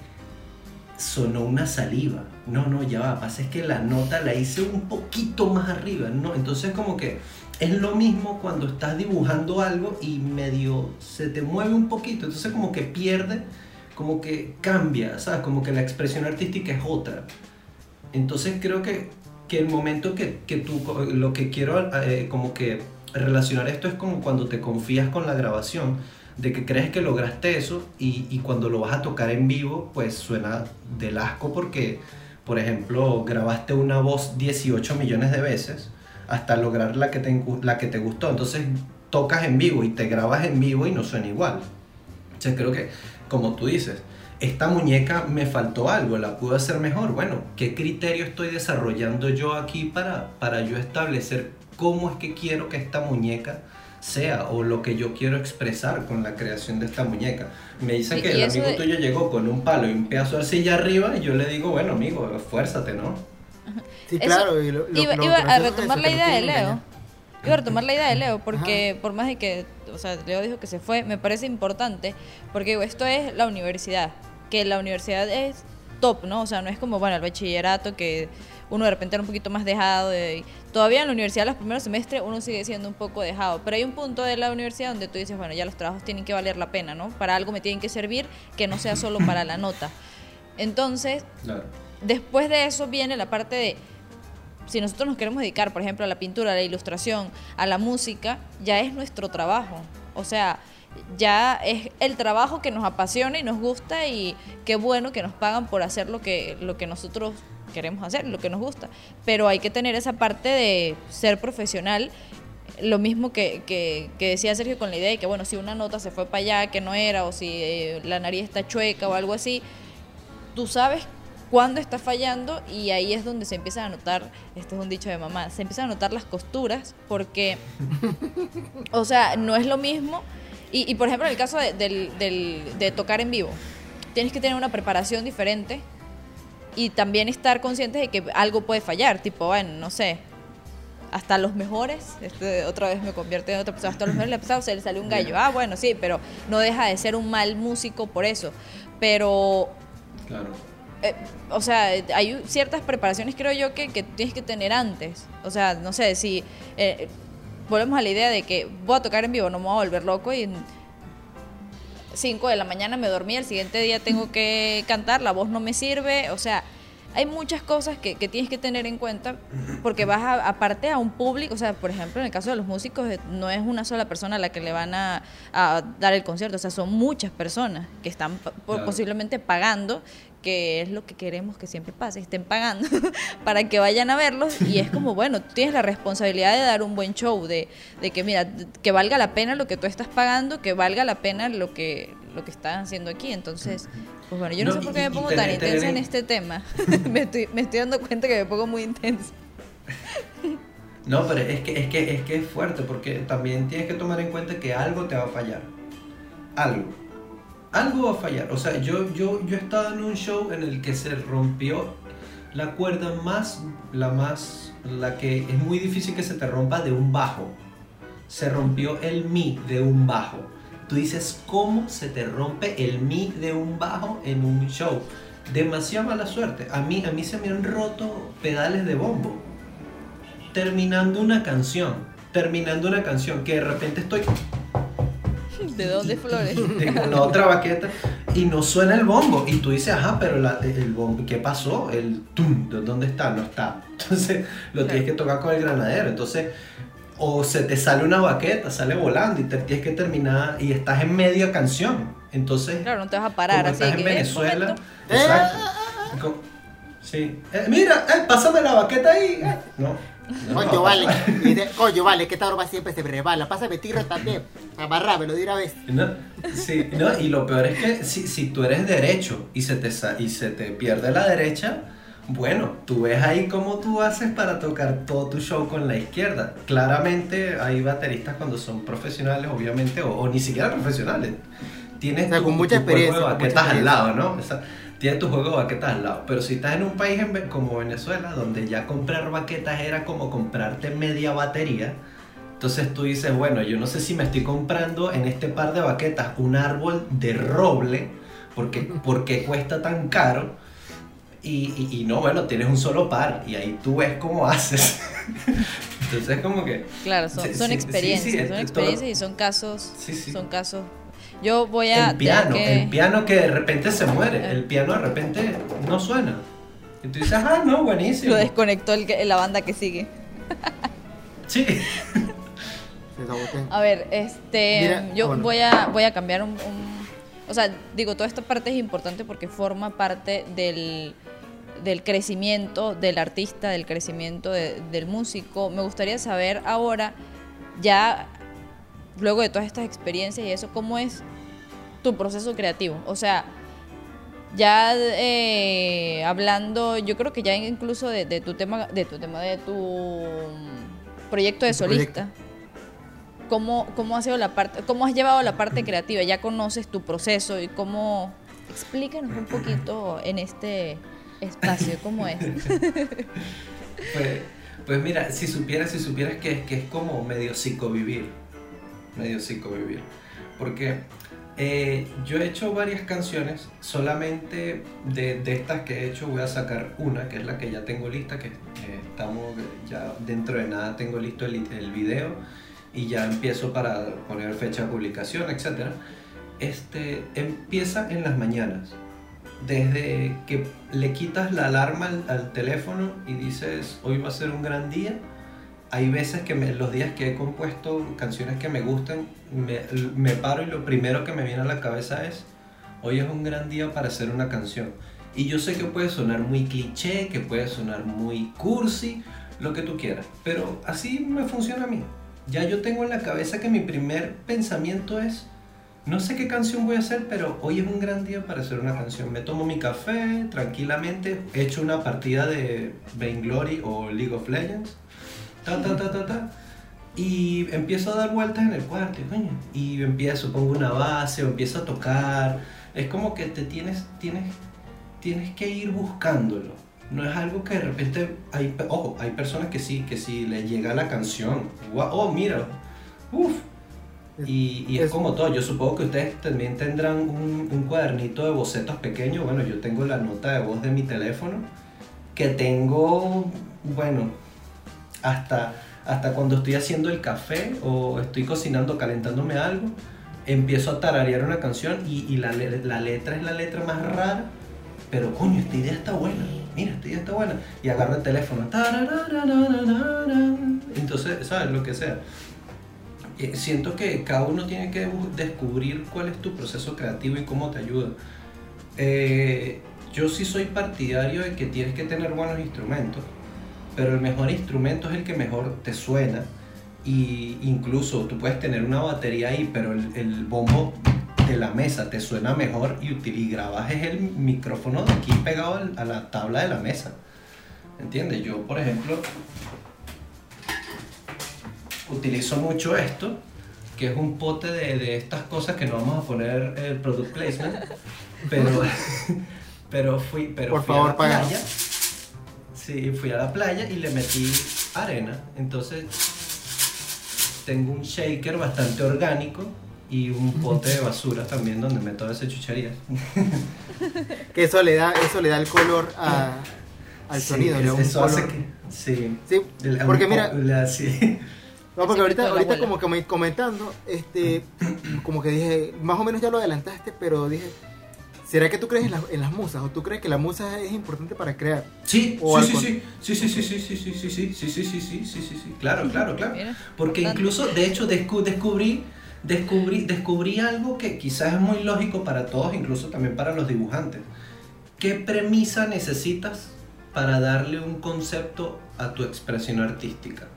sonó una saliva. No, no, ya va, pasa es que la nota la hice un poquito más arriba, ¿no? Entonces como que es lo mismo cuando estás dibujando algo y medio se te mueve un poquito, entonces como que pierde, como que cambia, ¿sabes? Como que la expresión artística es otra. Entonces creo que, que el momento que, que tú, lo que quiero eh, como que relacionar esto es como cuando te confías con la grabación, de que crees que lograste eso y, y cuando lo vas a tocar en vivo, pues suena del asco porque, por ejemplo, grabaste una voz 18 millones de veces hasta lograr la que te, la que te gustó. Entonces tocas en vivo y te grabas en vivo y no suena igual. O sea, creo que, como tú dices, esta muñeca me faltó algo, la pude hacer mejor. Bueno, ¿qué criterio estoy desarrollando yo aquí para, para yo establecer cómo es que quiero que esta muñeca sea o lo que yo quiero expresar con la creación de esta muñeca? Me dicen que el amigo tuyo llegó con un palo y un pedazo de silla arriba y yo le digo, bueno amigo, esfuérzate, ¿no? Sí, claro. iba, a retomar la idea de Leo. Iba a retomar la idea de Leo, porque por más de que, o sea, Leo dijo que se fue, me parece importante, porque esto es la universidad, que la universidad es top, ¿no? O sea, no es como, bueno, el bachillerato que uno de repente era un poquito más dejado. De, todavía en la universidad, los primeros semestres, uno sigue siendo un poco dejado. Pero hay un punto de la universidad donde tú dices, bueno, ya los trabajos tienen que valer la pena, ¿no? Para algo me tienen que servir que no sea solo para la nota. Entonces, después de eso viene la parte de si nosotros nos queremos dedicar, por ejemplo, a la pintura, a la ilustración, a la música, ya es nuestro trabajo. O sea, ya es el trabajo que nos apasiona y nos gusta y qué bueno que nos pagan por hacer lo que, lo que nosotros queremos hacer, lo que nos gusta. Pero hay que tener esa parte de ser profesional. Lo mismo que, que, decía Sergio con la idea de que, bueno, si una nota se fue para allá que no era, o si eh, la nariz está chueca o algo así, tú sabes cuándo está fallando y ahí es donde se empieza a notar, este es un dicho de mamá, se empiezan a notar las costuras porque, o sea, no es lo mismo. Y, por ejemplo, en el caso de, de tocar en vivo, tienes que tener una preparación diferente y también estar consciente de que algo puede fallar, tipo, bueno, no sé, hasta los mejores, este, otra vez me convierte en otra persona, hasta los mejores le ha se le salió un gallo, ah, bueno, sí, pero no deja de ser un mal músico por eso, pero claro. Eh, o sea, hay ciertas preparaciones, creo yo, que, que, tienes que tener antes. O sea, no sé, si eh, volvemos a la idea de que voy a tocar en vivo, no me voy a volver loco y 5 de la mañana me dormí, el siguiente día tengo que cantar, la voz no me sirve, o sea, hay muchas cosas que, que, tienes que tener en cuenta porque vas a, aparte a un público, o sea, por ejemplo, en el caso de los músicos, no es una sola persona a la que le van a, a dar el concierto, o sea, son muchas personas que están posiblemente pagando que es lo que queremos que siempre pase, estén pagando (laughs) para que vayan a verlos y es como, bueno, tú tienes la responsabilidad de dar un buen show, de, de que mira, que valga la pena lo que tú estás pagando, que valga la pena lo que, lo que están haciendo aquí, entonces... Pues bueno, yo no, sé por qué me pongo tan intensa en este tema. (laughs) me, estoy, me estoy dando cuenta que me pongo muy intensa. (laughs) no, pero es que, es, que, es que es fuerte porque también tienes que tomar en cuenta que algo te va a fallar. Algo algo va a fallar. O sea, yo, yo, yo he estado en un show en el que se rompió la cuerda más, la más, la que es muy difícil que se te rompa de un bajo. Se rompió el mi de un bajo. Tú dices, ¿cómo se te rompe el mi de un bajo en un show? Demasiada mala suerte. A mí, a mí se me han roto pedales de bombo. Terminando una canción. Terminando una canción que de repente estoy ¿De dónde flores? (laughs) Tengo la otra baqueta y no suena el bombo. Y tú dices, ajá, pero el bombo, ¿qué pasó? El tum, ¿dónde está? No está. (laughs) Entonces lo tienes que tocar con el granadero. Entonces, o se te sale una baqueta, sale volando y te tienes que terminar y estás en media canción. Entonces, claro, no te vas a parar. Así estás en Venezuela. Exacto. (laughs) Sí. Eh, mira, eh, pásame la baqueta ahí. Eh, no coño, vale. coño, vale, que esta broma siempre se me resbala. Pásame tierra también. Amarrámelo de una vez. No, sí, no, y lo peor es que si, si tú eres derecho y se, te, y se te pierde la derecha, bueno, tú ves ahí cómo tú haces para tocar todo tu show con la izquierda. Claramente hay bateristas cuando son profesionales, obviamente, o, ni siquiera profesionales. Tienes con mucha experiencia. que estás al lado, ¿no? Tienes tu juego de baquetas al lado. Pero si estás en un país como Venezuela, donde ya comprar baquetas era como comprarte media batería, entonces tú dices, bueno, yo no sé si me estoy comprando en este par de baquetas un árbol de roble, porque, porque cuesta tan caro. Y, y, no, bueno, tienes un solo par y ahí tú ves cómo haces. (laughs) Entonces como que... Claro, son, son experiencias, son experiencias y son casos, son casos yo voy a. El piano, el piano que de repente se muere. El piano de repente no suena. Y tú dices, ah, no, buenísimo. Lo desconectó el, la banda que sigue. (laughs) sí. A ver, este, Mira, yo bueno. voy a voy a cambiar un, un- o sea, digo, toda esta parte es importante porque forma parte del del crecimiento del artista, del crecimiento de- del músico. Me gustaría saber ahora, ya luego de todas estas experiencias y eso, cómo es tu proceso creativo. O sea, ya eh, hablando, yo creo que ya incluso de, de tu tema, de tu tema, de tu mm, proyecto de solista. ¿Cómo, ¿Cómo ha sido la parte, cómo has llevado la parte creativa? Ya conoces tu proceso y cómo explícanos un poquito en este espacio cómo es. (laughs) Pues, pues mira, si supieras, si supieras que, que es como medio psicovivir, medio psicovivir, porque eh, yo he hecho varias canciones, solamente de, de estas que he hecho voy a sacar una, que es la que ya tengo lista, que eh, estamos ya dentro de nada tengo listo el, el video y ya empiezo para poner fecha de publicación, etc. Este, empieza en las mañanas desde que le quitas la alarma al, al teléfono y dices, hoy va a ser un gran día, hay veces que me- los días que he compuesto canciones que me gustan, me, me paro y lo primero que me viene a la cabeza es, hoy es un gran día para hacer una canción. Y yo sé que puede sonar muy cliché, que puede sonar muy cursi, lo que tú quieras, pero así me funciona a mí. Ya yo tengo en la cabeza que mi primer pensamiento es, no sé qué canción voy a hacer, pero hoy es un gran día para hacer una canción. Me tomo mi café tranquilamente, echo una partida de Vainglory o League of Legends, ta ta ta ta ta, y empiezo a dar vueltas en el cuarto, y, coño, y empiezo, pongo una base o empiezo a tocar. Es como que te tienes, tienes, tienes que ir buscándolo. No es algo que de repente hay, ojo, hay personas que sí, que sí les llega la canción. Guau, Oh, mira, uff, y, Es- como todo, yo supongo que ustedes también tendrán un, un cuadernito de bocetos pequeño. Bueno, yo tengo la nota de voz de mi teléfono, que tengo, bueno, hasta, hasta cuando estoy haciendo el café o estoy cocinando, calentándome algo, empiezo a tararear una canción y, y la, la letra es la letra más rara, pero coño, esta idea está buena, mira, esta idea está buena. Y agarro el teléfono, entonces, ¿sabes? Lo que sea. Eh, siento que cada uno tiene que descubrir cuál es tu proceso creativo y cómo te ayuda. Eh, yo sí soy partidario de que tienes que tener buenos instrumentos, pero el mejor instrumento es el que mejor te suena. Y incluso tú puedes tener una batería ahí, pero el, el bombo de la mesa te suena mejor y, y grabas es el micrófono de aquí pegado a la tabla de la mesa. ¿Entiendes? Yo, por ejemplo, utilizo mucho esto, que es un pote de, de estas cosas que no vamos a poner el product placement, pero, (laughs) pero fui, pero Por fui favor, a la playa. Sí, fui a la playa y le metí arena. Entonces tengo un shaker bastante orgánico y un pote de basura también donde meto ese chucherías. (laughs) Que eso le da, eso le da el color a- al Sí, sonido. le da un eso hace color. que... Sí. Sí, porque mira, sí. No, porque ahorita, la ahorita como que me comentando, este, como que dije, más o menos ya lo adelantaste, pero dije, ¿será que tú crees en las, en las musas? ¿O tú crees que la musa es importante para crear? Sí, O sí, sí, sí, sí, sí, sí, sí, sí, sí, sí, sí, sí, sí, sí, sí, sí, sí, claro, claro, claro. Porque incluso, de hecho, descu- descubrí, descubrí, descubrí algo que quizás es muy lógico para todos, incluso también para los dibujantes. ¿Qué premisa necesitas para darle un concepto a tu expresión artística?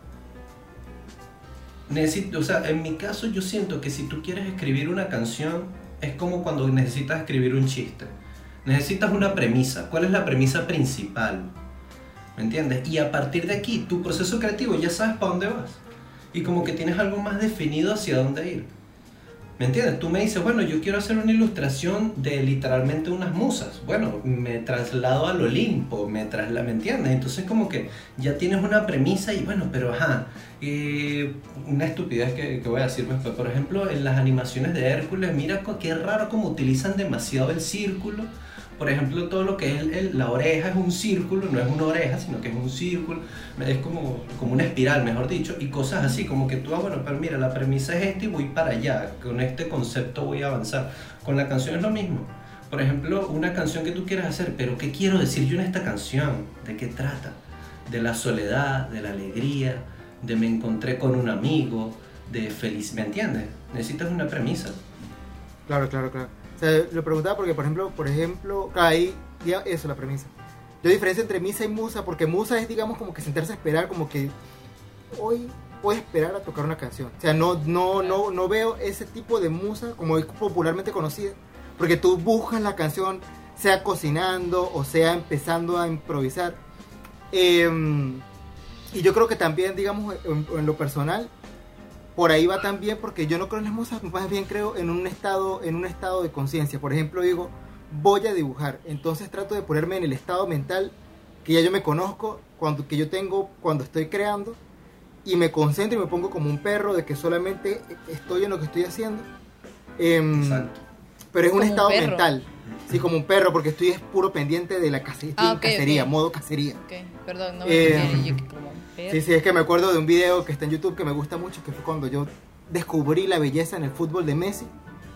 Necesito, o sea, en mi caso yo siento que si tú quieres escribir una canción, es como cuando necesitas escribir un chiste. Necesitas una premisa. ¿Cuál es la premisa principal? ¿Me entiendes? Y a partir de aquí, tu proceso creativo ya sabes para dónde vas. Y como que tienes algo más definido hacia dónde ir. ¿Me entiendes? Tú me dices, bueno, yo quiero hacer una ilustración de literalmente unas musas. Bueno, me traslado al Olimpo, me traslado, ¿me entiendes? Entonces como que ya tienes una premisa y bueno, pero ajá, eh, una estupidez que, que voy a decir después. Por ejemplo, en las animaciones de Hércules, mira qué raro como utilizan demasiado el círculo. Por ejemplo, todo lo que es el- el- la oreja es un círculo, no es una oreja, sino que es un círculo, es como, como una espiral, mejor dicho, y cosas así, como que tú, ah, bueno, pero mira, la premisa es esta y voy para allá, con este concepto voy a avanzar. Con la canción es lo mismo. Por ejemplo, una canción que tú quieras hacer, pero ¿qué quiero decir yo en esta canción? ¿De qué trata? De la soledad, de la alegría, de me encontré con un amigo, de feliz, ¿me entiendes? Necesitas una premisa. Claro, claro, claro. O sea, lo preguntaba porque, por ejemplo, por ejemplo, ahí, ya, eso, la premisa. Yo diferencia entre misa y musa, porque musa es, digamos, como que sentarse a esperar, como que hoy voy a esperar a tocar una canción. O sea, no, no, no, no veo ese tipo de musa como es popularmente conocida, porque tú buscas la canción, sea cocinando o sea empezando a improvisar. Em, y yo creo que también, digamos, en, en lo personal, por ahí va también porque yo no creo en las musas, más bien creo en un estado, en un estado de conciencia. Por ejemplo, digo, voy a dibujar, entonces trato de ponerme en el estado mental que ya yo me conozco, cuando, que yo tengo cuando estoy creando, y me concentro y me pongo como un perro de que solamente estoy en lo que estoy haciendo. Exacto. pero es un Como un estado mental, sí, como un perro, porque estoy es puro pendiente de la Ah, cacería, ok. modo cacería. Ok, perdón, no me Eh, Sí, sí, es que me acuerdo de un video que está en YouTube que me gusta mucho, que fue cuando yo descubrí la belleza en el fútbol de Messi,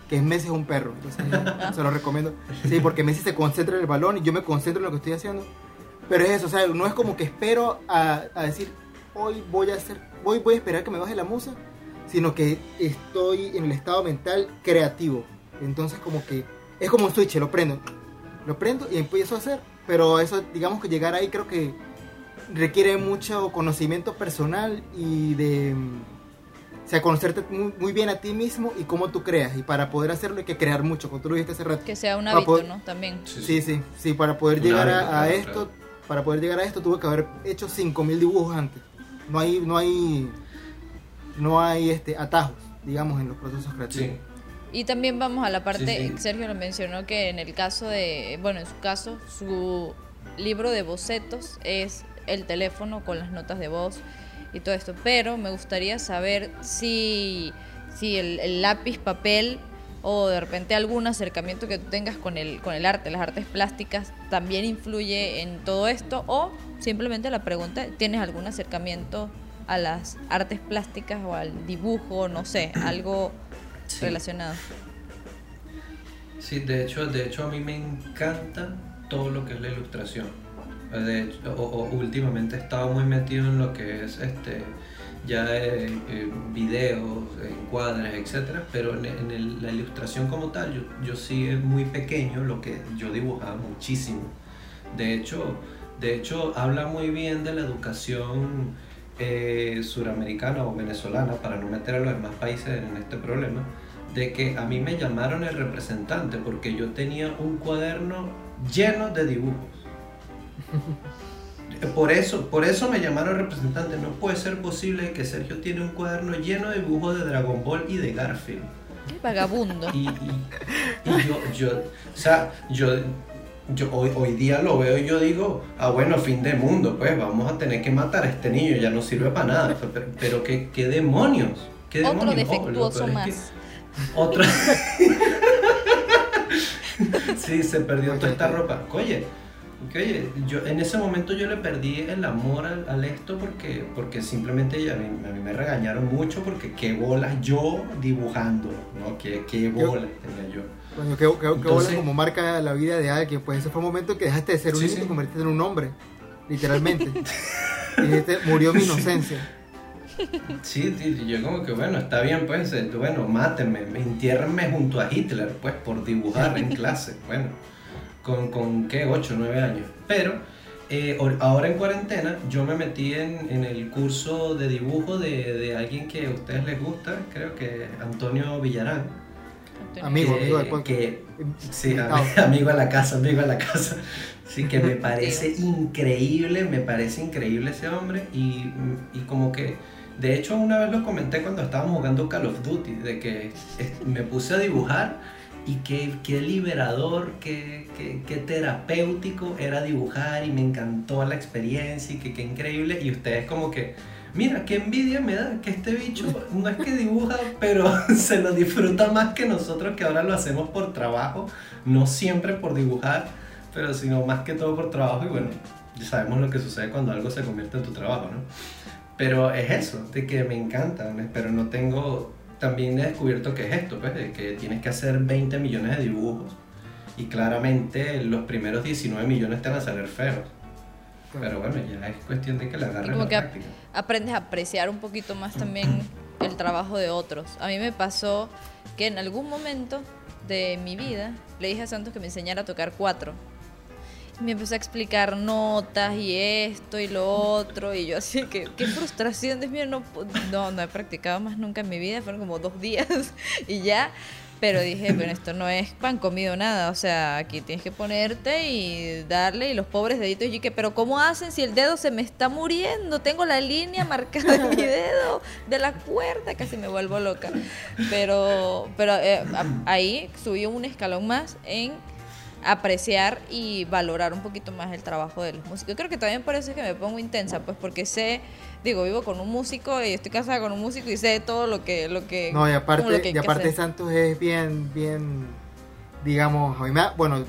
que es Messi es un perro, entonces se lo recomiendo. Sí, porque Messi se concentra en el balón y yo me concentro en lo que estoy haciendo. Pero es eso, o sea, no es como que espero a, a decir, hoy voy a hacer, voy, voy a esperar que me baje la musa, sino que estoy en el estado mental creativo. Entonces como que es como un switch, lo prendo, lo prendo y empiezo a hacer. Pero eso, digamos que llegar ahí creo que requiere mucho conocimiento personal y de o sea, conocerte muy, muy bien a ti mismo y cómo tú creas. Y para poder hacerlo hay que crear mucho, como tú lo dijiste hace rato. Que sea un hábito, poder- ¿no? También. Sí, sí, sí, para poder Un llegar hábito, a, a claro, esto, claro. para poder llegar a esto tuve que haber hecho 5000 dibujos antes. No hay, no hay, no hay este atajos, digamos, en los procesos creativos. Sí. Y también vamos a la parte, Sí, sí. Sergio lo mencionó que en el caso de, bueno, en su caso, su libro de bocetos es el teléfono con las notas de voz y todo esto. Pero me gustaría saber si, si el, el lápiz, papel o de repente algún acercamiento que tú tengas con el, con el arte, las artes plásticas, también influye en todo esto o simplemente la pregunta, ¿tienes algún acercamiento a las artes plásticas o al dibujo, no sé, algo Sí. relacionado? Sí, de hecho, de hecho a mí me encanta todo lo que es la ilustración. De hecho, últimamente he estado muy metido en lo que es este ya eh, eh, videos, encuadres, etcétera, pero en, la ilustración como tal, yo, yo sí es muy pequeño lo que yo dibujaba muchísimo. De hecho, de hecho habla muy bien de la educación eh, suramericana o venezolana, para no meter a los demás países en este problema, de que a mí me llamaron el representante porque yo tenía un cuaderno lleno de dibujos. Por eso, por eso me llamaron representante. No puede ser posible que Sergio tiene un cuaderno lleno de dibujos de Dragon Ball y de Garfield. Qué vagabundo. Y, y- y yo, yo, o sea, yo, yo hoy, hoy día lo veo y yo digo, ah, bueno, fin de mundo, pues vamos a tener que matar a este niño, ya no sirve para nada. Pero, pero ¿qué, qué demonios? ¿Qué Otro demonios? Oh, lo defectuoso es más. que- otro. (laughs) (laughs) sí, se perdió toda esta ropa. Oye, oye, yo en ese momento yo le perdí el amor al, al esto porque, porque simplemente a mí, a mí me regañaron mucho porque qué bolas yo dibujando, ¿no? Qué, qué bolas tenía yo. Coño, qué, qué, Entonces- como marca la vida de alguien. Pues ese fue un momento que dejaste de ser un Sí, niño y te convertiste en un hombre, literalmente. (laughs) y dijiste, murió mi inocencia. Sí, sí, yo como que bueno, está bien pues, eh, bueno, mátenme, me entiérrenme junto a Hitler, pues, por dibujar en (laughs) clase, bueno, con, con ¿qué? 8, 9 años. Pero eh, or- ahora en cuarentena yo me metí en, en el curso de dibujo de, de alguien que a ustedes les gusta, creo que Antonio Villarán. Antonio. Amigo, que- amigo del podcast. que- Sí, (laughs) amigo a la casa, amigo a la casa. Sí, que me (laughs) parece increíble, me parece increíble ese hombre y, y como que, de hecho una vez lo comenté cuando estábamos jugando Call of Duty, de que me puse a dibujar y qué, liberador, qué, terapéutico era dibujar y me encantó la experiencia y que qué increíble y ustedes como que... Mira, qué envidia me da que este bicho no es que dibuja, pero (laughs) se lo disfruta más que nosotros que ahora lo hacemos por trabajo, no siempre por dibujar, pero sino más que todo por trabajo y bueno, ya sabemos lo que sucede cuando algo se convierte en tu trabajo, ¿no? Pero es eso, de que me encanta, pero no tengo, también he descubierto que es esto, pues, de que tienes que hacer 20 millones de dibujos y claramente los primeros 19 millones te van a salir feos. Pero bueno, ya es cuestión de que le Y agarres como la que ap- aprendes a apreciar un poquito más también (clears throat) el trabajo de otros. A mí me pasó que en algún momento de mi vida le dije a Santos que me enseñara a tocar cuatro. Me empezó a explicar notas y esto y lo otro. Y yo así que, qué frustración, Dios mío, no, no, no he practicado más nunca en mi vida. Fueron como dos días (laughs) y ya. Pero dije, bueno, esto no es pan comido nada. O sea, aquí tienes que ponerte y darle. Y los pobres deditos. Y que, pero ¿cómo hacen si el dedo se me está muriendo? Tengo la línea marcada en mi dedo de la cuerda. Casi me vuelvo loca. Pero, pero eh, ahí subí un escalón más en apreciar y valorar un poquito más el trabajo de los músicos. Creo que también por eso es que me pongo intensa, pues porque sé, digo, vivo con un músico y estoy casada con un músico y sé todo lo que lo que No, y lo aparte, que y aparte. Santos es bien, bien, digamos, a mí me da, bueno,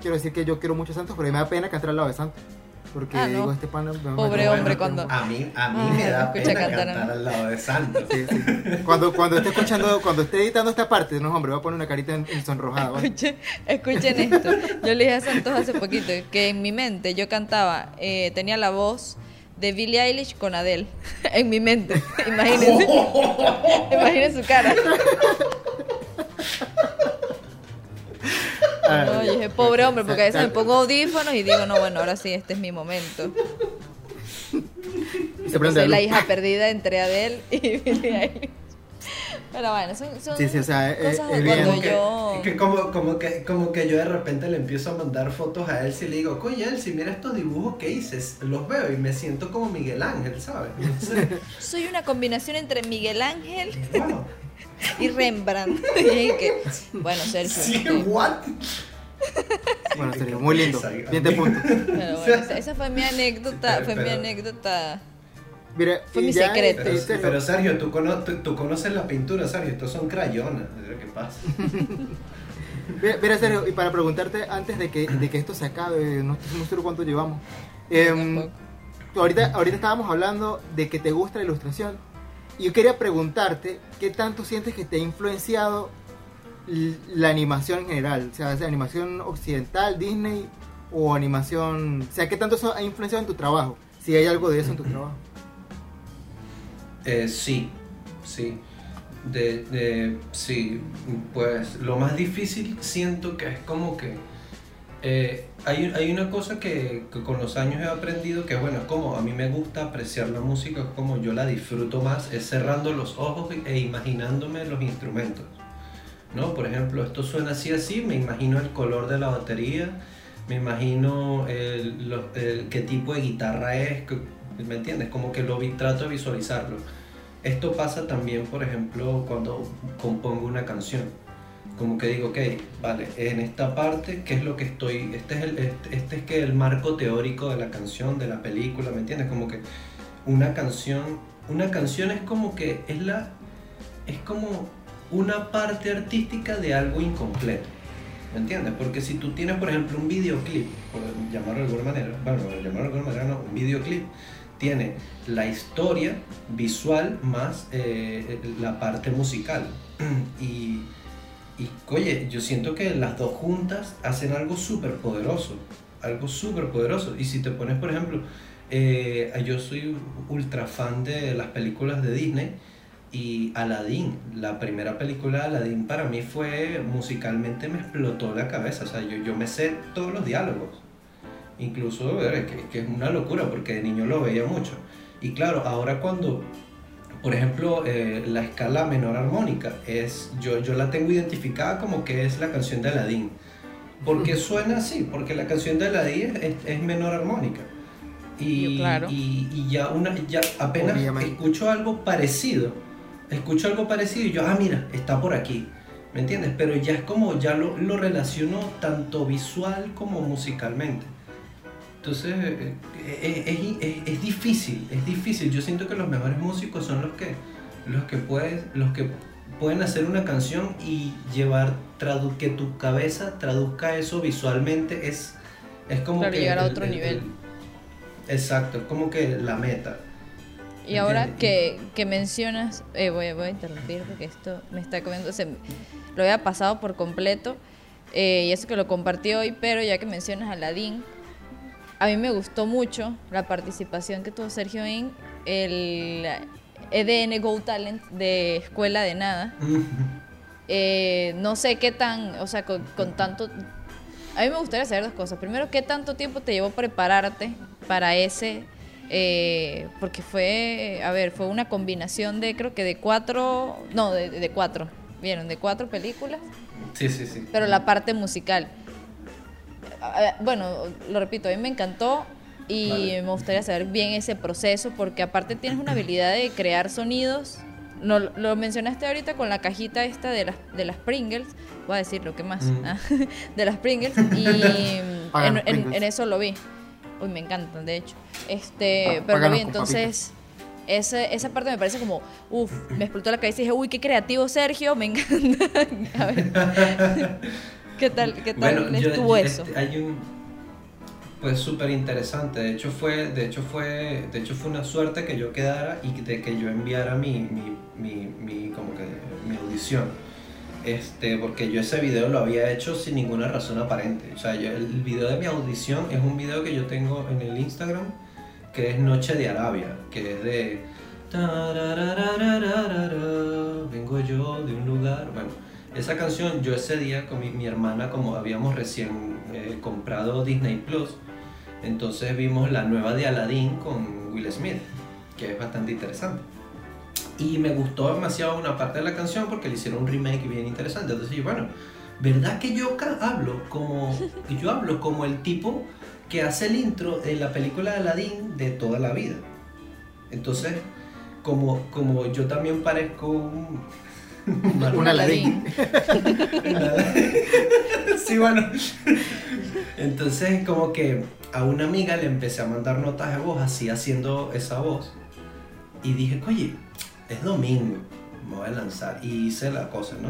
quiero decir que yo quiero mucho a Santos, pero a mí me da pena cantar al lado de Santos. Porque Ah, no. digo, este pan... me- me- Pobre me- hombre, cuando- A mí, a mí Ay, me da escucha pena cantar, cantar ¿no? al lado de Santos. Sí, sí. Cuando, cuando esté escuchando, cuando esté editando esta parte, no, hombre, voy a poner una carita en, en sonrojada. Escuchen, escuchen esto. Yo le dije a Santos hace poquito que en mi mente yo cantaba, eh, tenía la voz de Billie Eilish con Adele. (laughs) En mi mente. Imagínense. (laughs) Imaginen su cara. No, yo dije, pobre hombre, porque a veces me pongo audífonos y digo, no, bueno, ahora sí, este es mi momento. Y se prende Soy la hija perdida entre Adele y (laughs) Billie Eilish. Pero bueno, son, son Sí, sí, o sea, es- cosas es de bien. cuando que, yo... que como, como, que, como que yo de repente le empiezo a mandar fotos a Elsie y le digo, oye Elsie, mira estos dibujos que hice, los veo y me siento como Miguel Ángel, ¿sabes? (laughs) Soy una combinación entre Miguel Ángel wow. (laughs) y Rembrandt. (laughs) Y dije que, bueno, Sergio. Sí, este, what? Bueno, serio, muy lindo. Esa- Bien de punto. (laughs) Pero bueno, esa, fue mi anécdota, fue mi anécdota. Mira, Fue mi ya, secreto. Pero, este, pero Sergio, ¿tú, cono- tú, tú conoces la pintura, Sergio, estos son crayonas, ¿qué pasa? Mira, mira, Sergio, y para preguntarte antes de que, de que esto se acabe, no estoy muy seguro cuánto llevamos. Em, ahorita, ahorita estábamos hablando de que te gusta la ilustración. Yo quería preguntarte, ¿qué tanto sientes que te ha influenciado la animación en general? O sea, sea animación occidental, Disney o animación... O sea, ¿qué tanto eso ha influenciado en tu trabajo? Si hay algo de eso en tu trabajo. Eh, sí, sí. De, de- sí, pues lo más difícil siento que es como que eh, hay, hay una cosa que, que con los años he aprendido que bueno, es como a mí me gusta apreciar la música, es como yo la disfruto más, es cerrando los ojos e imaginándome los instrumentos. ¿no? Por ejemplo, esto suena así así, me imagino el color de la batería, me imagino el, lo- el- qué tipo de guitarra es, ¿me entiendes? Como que lo vi- trato de visualizarlo. Esto pasa también, por ejemplo, cuando compongo una canción. Como que digo, ok, vale, en esta parte, ¿qué es lo que estoy? Este es, el, este, este es que el marco teórico de la canción, de la película, ¿me entiendes? Como que una canción, una canción es como que es la, es como una parte artística de algo incompleto. ¿Me entiendes? Porque si tú tienes, por ejemplo, un videoclip, por llamarlo de alguna manera, bueno, llamarlo de alguna manera, no, un videoclip, tiene la historia visual más eh, la parte musical. (clears throat) Y, y, oye, yo siento que las dos juntas hacen algo súper poderoso, algo súper poderoso. Y si te pones, por ejemplo, eh, yo soy ultra fan de las películas de Disney y Aladdin, la primera película de Aladdin para mí fue musicalmente me explotó la cabeza, o sea, yo, yo me sé todos los diálogos, incluso eh, que, que es una locura porque de niño lo veía mucho. Y claro, ahora cuando, por ejemplo, eh, la escala menor armónica, es, yo, yo la tengo identificada como que es la canción de Aladdin. ¿Por qué suena así? Porque la canción de Aladdin es, es menor armónica. Y, claro. y, y ya, una, ya apenas Obviamente. escucho algo parecido, escucho algo parecido y yo, ah, mira, está por aquí. ¿Me entiendes? Pero ya es como, ya lo, lo relaciono tanto visual como musicalmente. Entonces, eh, eh, es, es- es difícil, es difícil. Yo siento que los mejores músicos son los que, los que, puedes, los que pueden hacer una canción y llevar, tradu que tu cabeza traduzca eso visualmente. Es, es como Claro, que... llegar a otro el- nivel. el- exacto, es como que la meta. Y ahora que, que mencionas, eh, voy, voy a interrumpir porque esto me está comiendo, se, lo había pasado por completo eh, y eso que lo compartí hoy, pero ya que mencionas a Aladdin, a mí me gustó mucho la participación que tuvo Sergio en el, EDN Go Talent de Escuela de Nada. (laughs) Eh, no sé qué tan, o sea, con, con tanto... A mí me gustaría saber dos cosas. Primero, ¿qué tanto tiempo te llevó prepararte para ese eh, porque fue, a ver, fue una combinación de, creo que de cuatro, no, de, de cuatro, vieron, de cuatro películas. Sí, sí, sí. Pero la parte musical. Ah, Bueno, lo repito, a mí me encantó y Vale. me gustaría saber bien ese proceso porque aparte tienes una habilidad de crear sonidos. No, lo mencionaste ahorita con la cajita esta de las, de las Pringles. Voy a decir lo que más. Mm. ah, (laughs) de las Pringles. Y (laughs) en, eso lo vi. Uy, me encantan, de hecho. Este, Pa- pero lo vi, entonces... Ese, esa parte me parece como, uff, me explotó la cabeza y dije, uy, qué creativo Sergio, me encanta. (laughs) A ver, ¿qué tal, qué tal Bueno, estuvo yo- eso? este, hay un pues súper interesante. De hecho fue, de hecho fue, de hecho fue una suerte que yo quedara y de que yo enviara mi, mi, mi, mi- como que mi audición. Este, porque yo ese video lo había hecho sin ninguna razón aparente. O sea, yo- el video de mi audición es un video que yo tengo en el Instagram que es Noche de Arabia, que es de vengo yo de un lugar, bueno, esa canción yo ese día con mi, hermana como habíamos recién eh, comprado Disney Plus, entonces vimos la nueva de Aladdin con Will Smith, que es bastante interesante. Y me gustó demasiado una parte de la canción porque le hicieron un remake bien interesante. Entonces bueno, ¿verdad que yo hablo como, (laughs) yo hablo como el tipo que hace el intro de la película de Aladdin de toda la vida? Entonces, como, como yo también parezco un... Un Aladín. (laughs) sí, bueno. Entonces, como que a una amiga le empecé a mandar notas de voz así haciendo esa voz. Y dije, oye, es domingo, me voy a lanzar. Y hice la cosa, ¿no?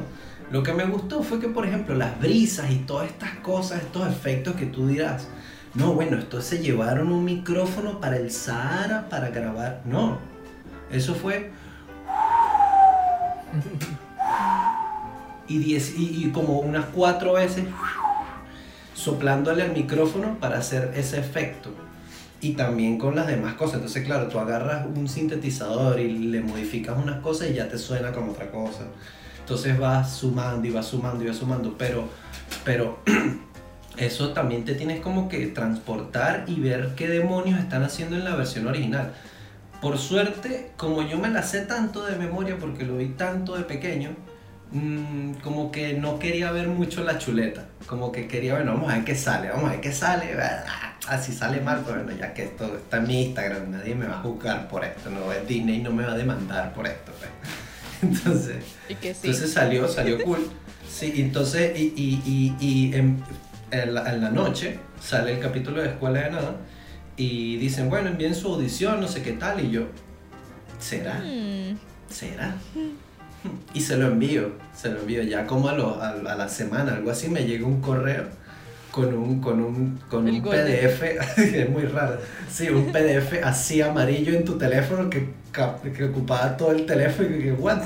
Lo que me gustó fue que, por ejemplo, las brisas y todas estas cosas, estos efectos que tú dirás, no, bueno, esto se llevaron un micrófono para el Sahara para grabar. No, eso fue y, diez, y, como unas cuatro veces soplándole al micrófono para hacer ese efecto. Y también con las demás cosas. Entonces, claro, tú agarras un sintetizador y le modificas unas cosas y ya te suena como otra cosa. Entonces vas sumando y vas sumando y vas sumando. Pero, pero (clears throat) eso también te tienes como que transportar y ver qué demonios están haciendo en la versión original. Por suerte, como yo me la sé tanto de memoria porque lo vi tanto de pequeño, mm, como que no quería ver mucho la chuleta. Como que quería, bueno, vamos a ver qué sale, vamos a ver qué sale. Ah, si sale mal, pues bueno, ya que esto está en mi Instagram, nadie me va a juzgar por esto, no es Disney no me va a demandar por esto. pues. (laughs) Entonces, Y que sí. entonces salió, salió cool. Sí, entonces, y, y, y, y en, en la, en la noche sale el capítulo de Escuela de Nada y dicen, bueno, envíen su audición, no sé qué tal, y yo, ¿será? Mm, ¿Será? Y se lo envío, se lo envío. Ya como a, lo- a, a la semana, algo así, me llega un correo con un, con un, con El un. PDF, (laughs) es muy raro, sí, un PDF así amarillo en tu teléfono que, que ocupaba todo el teléfono y que, what?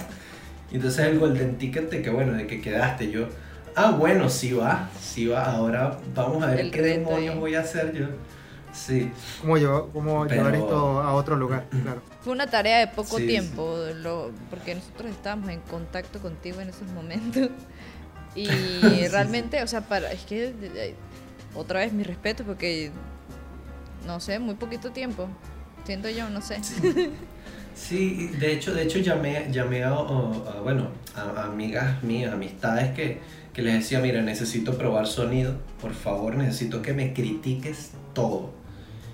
Y entonces el Golden Ticket de que, bueno, de que quedaste yo. Ah, bueno, sí va, sí va, ahora vamos a ver El qué reto demonios voy a hacer yo. Sí, ¿Cómo, llevar, cómo Pero- llevar esto a otro lugar? (clears throat) Claro. Fue una tarea de poco Sí, tiempo, lo- porque nosotros estábamos en contacto contigo en esos momentos. (laughs) Y (laughs) Sí, realmente, o sea, para, es que otra vez mi respeto, porque no sé, muy poquito tiempo. Siento yo, no sé. Sí, de hecho, de hecho llamé, llamé a, a- a, bueno, a, a amigas mías, amistades que, que les decía, mira, necesito probar sonido, por favor, necesito que me critiques todo.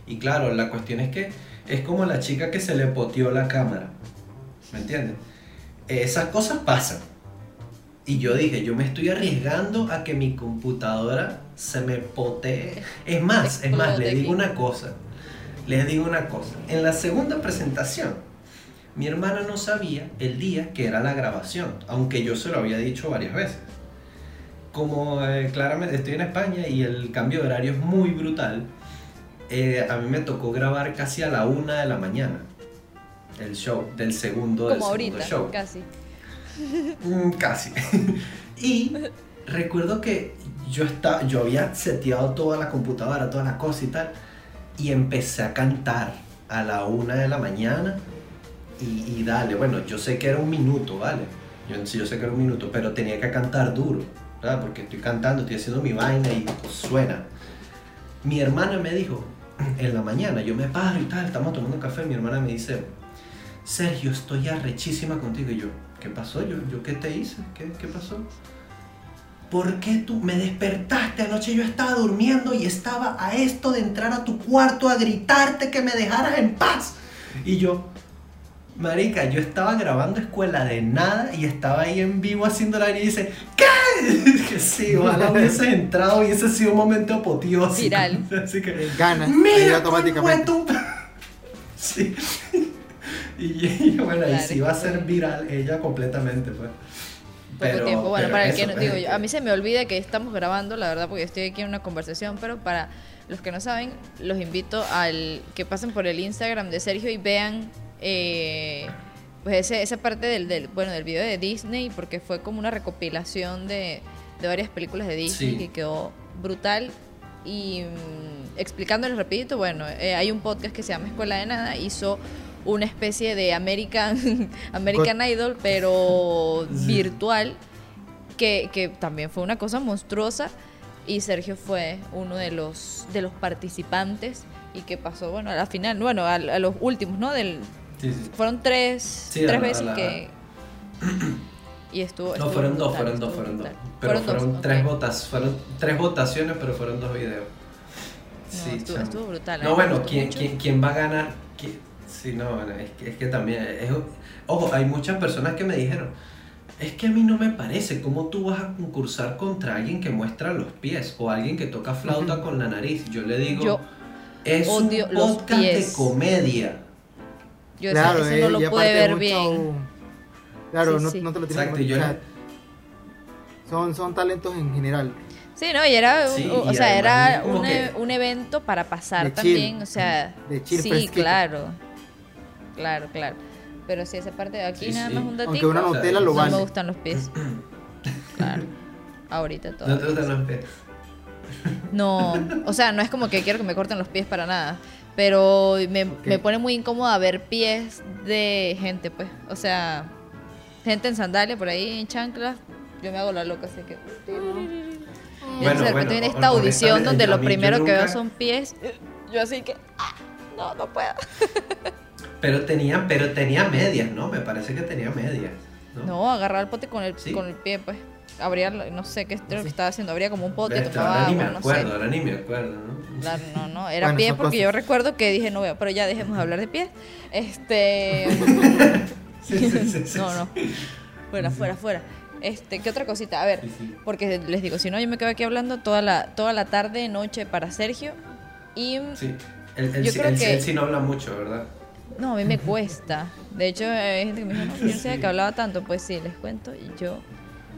Y claro, la cuestión es que es como la chica que se le poteó la cámara, ¿me entiendes? Esas cosas pasan. Y yo dije, yo me estoy arriesgando a que mi computadora se me potee. Es más, es más, le Explote digo una cosa. Les digo una cosa. En la segunda presentación, mi hermana no sabía el día que era la grabación, aunque yo se lo había dicho varias veces. Como eh, claramente estoy en España y el cambio de horario es muy brutal, eh, a mí me tocó grabar casi a la una de la mañana el show, del segundo, del Como segundo ahorita, show. casi. Mm, casi. (laughs) y recuerdo que yo, estaba, yo había seteado toda la computadora, todas las cosas y tal, y empecé a cantar a la una de la mañana y, y dale, bueno, yo sé que era un minuto, ¿vale? Yo, yo sé que era un minuto, pero tenía que cantar duro, ¿verdad? Porque estoy cantando, estoy haciendo mi vaina y pues, suena. Mi hermana me dijo, en la mañana, yo me paro y tal, estamos tomando café, mi hermana me dice, Sergio, estoy arrechísima contigo. Y yo, ¿qué pasó? Yo, yo ¿qué te hice? ¿Qué, qué pasó? ¿Por qué tú me despertaste anoche? Yo estaba durmiendo y estaba a esto de entrar a tu cuarto a gritarte que me dejaras en paz. Y yo, marica, yo estaba grabando escuela de nada y estaba ahí en vivo haciendo la y dice, ¿qué? (laughs) que sí, ojalá (laughs) hubiese entrado y ese sido un momento apoteósico. Viral. Así que, (laughs) Ganas, ahí Mira, automáticamente. Sí. Y, y bueno, y Claro, sí va a ser viral ella completamente, pues. Poco tiempo. Bueno, pero para el eso, que no, digo, eh, yo- a mí se me olvida que estamos grabando, la verdad, porque estoy aquí en una conversación, pero para los que no saben, los invito al que pasen por el Instagram de Sergio y vean eh, pues ese- esa parte del, del, bueno, del video de Disney, porque fue como una recopilación de, de varias películas de Disney Sí. que quedó brutal. Y mm, explicándoles rapidito, bueno, eh, hay un podcast que se llama Escuela de Nada, hizo una especie de American, (laughs) American Idol, pero (laughs) Sí. virtual, que, que también fue una cosa monstruosa. Y Sergio fue uno de los, de los participantes y que pasó, bueno, a la final, bueno, a, a los últimos, ¿no? Del, Sí, sí. fueron tres, Sí, tres la- veces la- que... (clears throat) Y estuvo... No, estuvo fueron dos, fueron dos, estuvo fueron dos. Pero fueron, dos, tres ok. votas, fueron tres votaciones, pero fueron dos videos. No, estuvo, chamo. estuvo brutal. No, bueno, ¿quién, quién, quién va a ganar? ¿Qui- Sí, no, bueno, es que, es que también. es- ojo, hay muchas personas que me dijeron: Es que a mí no me parece cómo tú vas a concursar contra alguien que muestra los pies o alguien que toca flauta con la nariz. Yo le digo: Yo Es un los podcast pies. de comedia. Yo claro, ese, ese eh, no lo pude ver mucho- bien. Claro, Sí, no, sí. no te lo tienes Exacto, que yo- son, son talentos en general. Sí, no, y era, un- Sí, o, y sea, era un, que- e- un evento para pasar De chill. también, o sea, De chill sí, fresquito. claro, claro, claro. Pero sí, esa parte de aquí Sí, nada sí. más un Aunque datito. una O sea, Nutella lo no vale. me gustan los pies. (clears throat) Claro. Ahorita todo. No te gustan los pies. No, o sea, no es como que quiero que me corten los pies para nada. Pero me, me pone muy incómoda ver pies de gente, pues. O sea, gente en sandalia por ahí, en chanclas. Yo me hago la loca, así que. Bueno, entonces de repente bueno, viene esta audición donde lo primero que veo son pies. (laughs) Yo así que. ah, no, no puedo. (laughs) Pero tenía, pero tenía medias, ¿no? Me parece que tenía medias. No, No, agarrar el pote con el, ¿Sí? con el pie, pues. Abría, no sé qué es lo que estaba haciendo. Abría como un pote, Bestia, tomaba ahora ni agua, me no acuerdo, sé. ahora ni me acuerdo, ¿no? (laughs) Claro, no, no, era Bueno, pie porque yo recuerdo que dije no veo, pero ya dejemos de hablar de pies. Este, (laughs) Sí, sí, sí, sí, no, no, fuera, fuera, fuera. Este, ¿qué otra cosita? A ver, Sí, sí. porque les digo, si no yo me quedo aquí hablando toda la, toda la tarde, noche para Sergio y Sí. Él, él Yo sí- creo que- él sí no habla mucho, ¿verdad? no, a mí me cuesta. De hecho, hay gente que me dice, no, yo no sabía que hablaba tanto, pues sí, les cuento y yo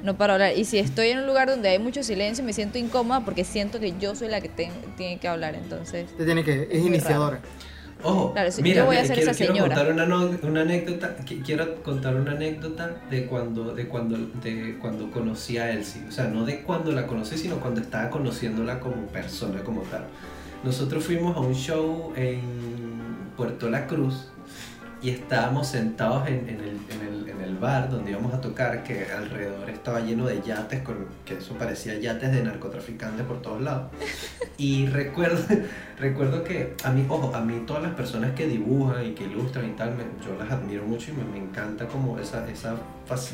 no paro de hablar. Y si estoy en un lugar donde hay mucho silencio, me siento incómoda porque siento que yo soy la que tiene que hablar, entonces Te tiene que, es iniciadora. Ojo, Claro, sí, mira, yo voy a ser quiero, esa quiero señora. contar una, no- una anécdota, qui- quiero contar una anécdota de cuando, de cuando, de cuando conocí a Elsie, o sea, no de cuando la conocí, sino cuando estaba conociéndola como persona, como tal. Nosotros fuimos a un show en Puerto La Cruz y estábamos sentados en, en el, en, el, en el bar donde íbamos a tocar, que alrededor estaba lleno de yates, con, que eso parecía yates de narcotraficantes por todos lados. (laughs) Y recuerdo, (laughs) recuerdo que a mí, ojo, a mí todas las personas que dibujan y que ilustran y tal, me- yo las admiro mucho y me, me encanta como esa, esa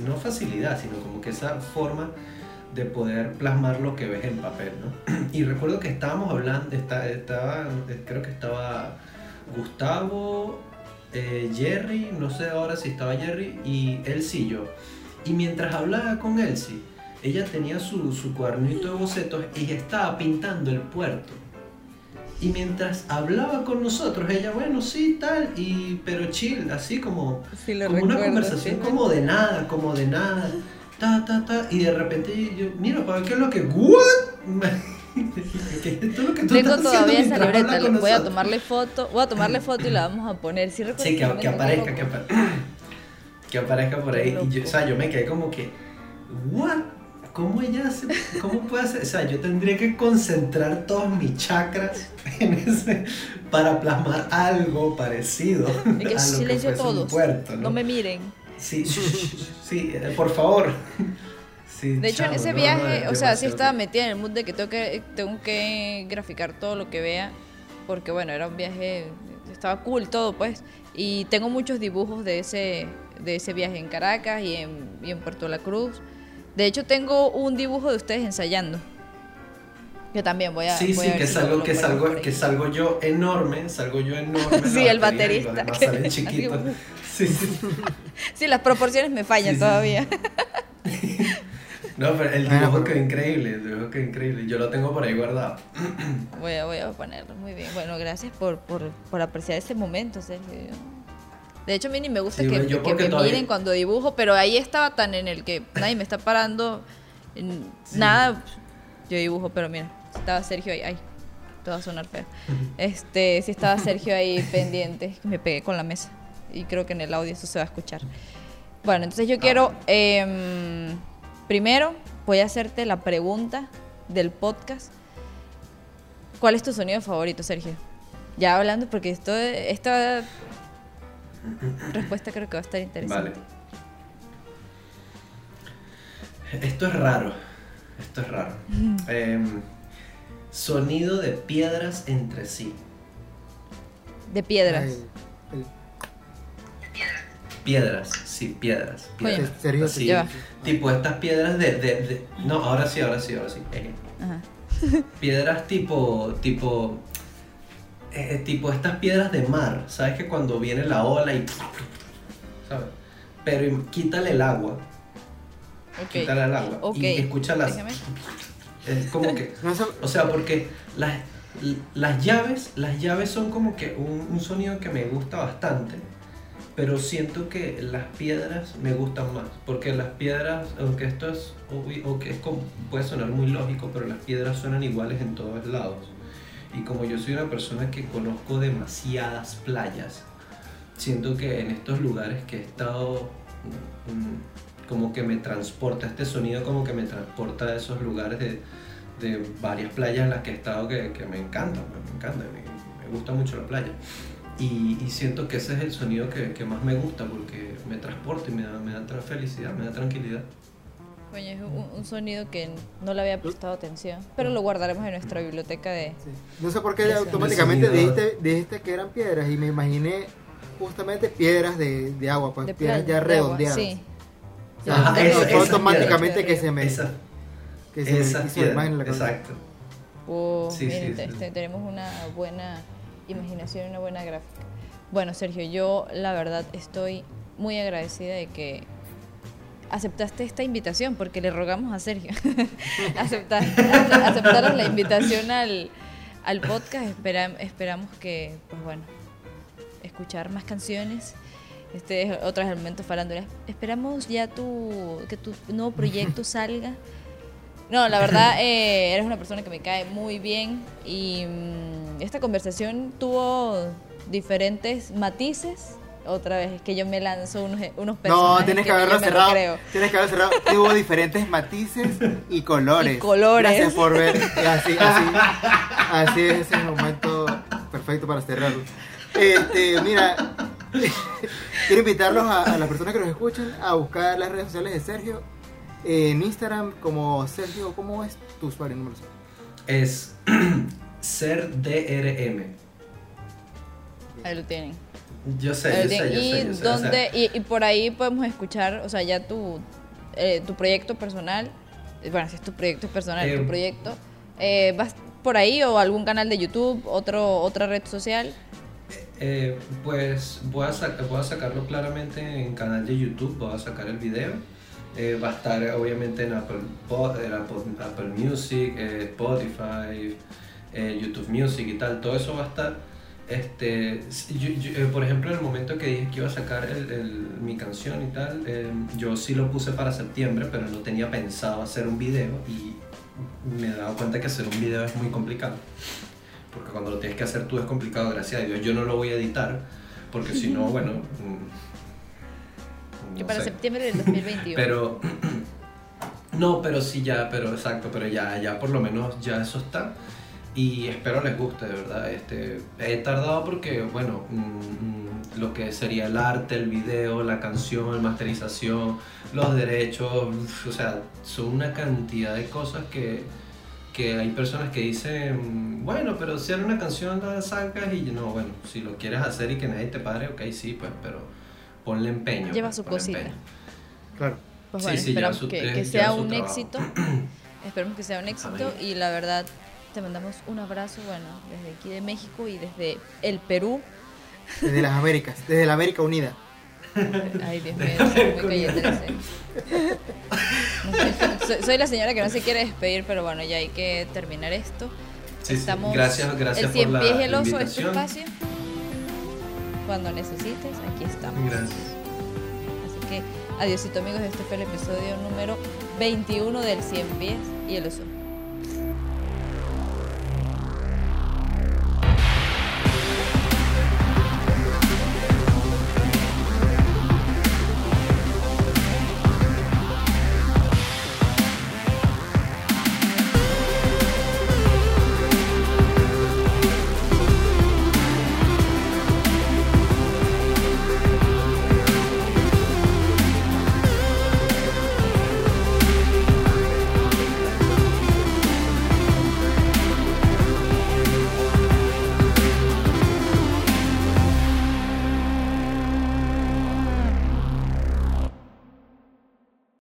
no facilidad, sino como que esa forma de poder plasmar lo que ves en papel, ¿no? (clears throat) Y recuerdo que estábamos hablando, estaba, creo que estaba Gustavo, eh, Jerry, no sé ahora si estaba Jerry, y Elsie y yo. Y mientras hablaba con Elsie, ella tenía su, su cuadernito de bocetos y estaba pintando el puerto. Y mientras hablaba con nosotros, ella, bueno, sí, tal, y, pero chill, así como, sí como una conversación sí. como de nada, como de nada, ta, ta, ta, y de repente yo, mira, para qué es lo que, what? (laughs) ¿Qué es esto lo que Tengo todavía esa libreta, voy a tomarle foto, voy a tomarle foto y la vamos a poner. Sí, Sí, que, que aparezca, que, apa- (clears throat) que aparezca por ahí. Y yo, o sea, yo me quedé como que, ¿what? ¿Cómo ella hace? ¿Cómo puede hacer? O sea, yo tendría que concentrar todos mis chakras (laughs) en ese para plasmar algo parecido. Y que (laughs) a lo silencio un todos. puerto, No me miren. Sí, (laughs) sí, por favor. Sí, De hecho, en chamo, ese viaje, no, o sea, sí estaba metida en el mood de que tengo que, tengo que graficar todo lo que vea, porque bueno, era un viaje, estaba cool todo, pues. Y tengo muchos dibujos de ese, de ese viaje en Caracas y en, y en Puerto La Cruz. De hecho, tengo un dibujo de ustedes ensayando. Yo también voy a. Sí, voy sí, a que salgo, que salgo, que salgo yo enorme, salgo yo enorme. en (laughs) Sí, el batería y los baterista, demás que- (laughs) chiquitos. Sí, sí. (laughs) Sí, las proporciones me fallan Sí, sí. No, pero el Bueno, dibujo pero- quedó increíble, el dibujo quedó increíble. Yo lo tengo por ahí guardado. (clears throat) Voy a, voy a ponerlo muy bien. Bueno, gracias por, por, por apreciar ese momento, Sergio. De hecho, a mí ni me gusta Sí, que, bueno, que me todavía- miren cuando dibujo, pero ahí estaba tan en el que nadie me está parando. en- Nada, yo dibujo, pero mira, estaba Sergio ahí. Ay, te va a sonar feo. (laughs) Este, sí estaba Sergio ahí pendiente, me pegué con la mesa. Y creo que en el audio eso se va a escuchar. Bueno, entonces yo quiero, em, primero voy a hacerte la pregunta del podcast. ¿Cuál es tu sonido favorito, Sergio? Ya hablando, porque esto, esta respuesta creo que va a estar interesante. Vale. Esto es raro. Esto es raro. (laughs) Em, sonido de piedras entre sí. De piedras. Ay, el- Piedras, sí, piedras. Piedras. Ya va. Tipo estas piedras de, de- de- No, ahora sí, ahora sí, ahora sí. Ajá. (laughs) piedras tipo, tipo, eh, tipo estas piedras de mar, ¿sabes? Que cuando viene la ola y, ¿sabes? Pero quítale el agua, quítale el agua y escucha las, Déjame. es como que, (laughs) o sea, porque las, las llaves, las llaves son como que un, un sonido que me gusta bastante, pero siento que las piedras me gustan más, porque las piedras, aunque esto es, obvi- aunque es como- puede sonar muy lógico, pero las piedras suenan iguales en todos lados. Y como yo soy una persona que conozco demasiadas playas, siento que en estos lugares que he estado, mm, como que me transporta, este sonido como que me transporta a esos lugares de, de varias playas en las que he estado que, que me encantan, pues, me encanta, me, me gusta mucho la playa. Y, y siento que ese es el sonido que, que más me gusta porque me transporta y me da, me da felicidad, me da tranquilidad. Coño, es un, un sonido que no le había prestado atención, pero lo guardaremos en nuestra biblioteca de... sí. No sé por qué Eso. automáticamente dijiste, dijiste que eran piedras y me imaginé justamente piedras de, de agua, pues de piedras ya redondeadas. Sí. O sea, Ajá, eso esa automáticamente piedra. que se me, Esa, que se me esa hizo la imagen en la piedra, cabeza. exacto. Oh, Sí, miren, sí, te- sí. te- tenemos una buena imaginación y una buena gráfica. Bueno, Sergio, yo la verdad estoy muy agradecida de que aceptaste esta invitación, porque le rogamos a Sergio (laughs) aceptar, la invitación al, al podcast. Espera- esperamos que, pues bueno, escuchar más canciones. Este es otro elemento farándula. Esperamos ya tu, que tu nuevo proyecto (laughs) salga. No, la verdad, (laughs) eh, eres una persona que me cae muy bien y mm, esta conversación tuvo diferentes matices. Otra vez, es que yo me lanzo unos, unos No, personajes tienes que haberlo cerrado. creo. Tienes que haberlo cerrado. (laughs) Tuvo diferentes matices y colores. Y colores. Gracias por ver. (laughs) Así, así, así es ese momento perfecto para cerrarlo. Este, mira, quiero invitarlos a, a las personas que nos escuchan a buscar las redes sociales de Sergio en Instagram como Sergio. ¿Cómo es tu usuario número? Es (clears throat) ser DRM. Ahí lo tienen. Yo sé, Ahí yo lo sé, yo y, o sea, y, y por ahí podemos escuchar, o sea, ya tu, eh, tu proyecto personal. eh, Bueno, si es tu proyecto personal, Eh, tu proyecto. eh, ¿Vas por ahí o algún canal de YouTube, otro, otra red social? Eh, pues voy a, voy a sacarlo claramente en canal de YouTube, voy a sacar el video. Eh, va a estar obviamente en Apple, Pod- en Apple, Apple Music, eh, Spotify, eh, YouTube Music y tal, todo eso va a estar. Este, s- yo- yo, por ejemplo, en el momento que dije que iba a sacar el- el- mi canción y tal, yo sí lo puse para septiembre, pero no tenía pensado hacer un video y me he dado cuenta que hacer un video es muy complicado porque cuando lo tienes que hacer tú es complicado, gracias a Dios. Yo no lo voy a editar, porque si no, bueno... Que no para sé. septiembre del (laughs) 2021. Pero (clears throat) No, pero sí ya, pero exacto, pero ya, ya por lo menos ya eso está. Y espero les guste, de verdad. Este, he tardado porque, bueno, mm, mm, lo que sería el arte, el video, la canción, la masterización, los derechos, o sea, son una cantidad de cosas que, que hay personas que dicen, bueno, pero si era una canción la sacas y no, bueno, si lo quieres hacer y que nadie te pare, ok, sí, pues, pero ponle empeño. Lleva pues, su cosita. empeño. Claro. Pues Sí, bueno, sí, lleva esperamos su- que, que lleva sea su un trabajo. éxito. (clears throat) esperemos que sea un éxito Amén. y la verdad te mandamos un abrazo, bueno, desde aquí de México y desde el Perú. Desde las Américas, desde la América Unida. (laughs) Ay, Dios mío, soy muy calle 13. No sé, (laughs) soy, soy la señora que no se quiere despedir, pero bueno, ya hay que terminar esto. Sí, sí. Estamos Gracias, gracias el por cien la, pies y el la oso de este invitación. espacio. Cuando necesites, aquí estamos. Gracias. Así que, adiósito amigos, este fue el episodio número 21 del 100 pies y el oso.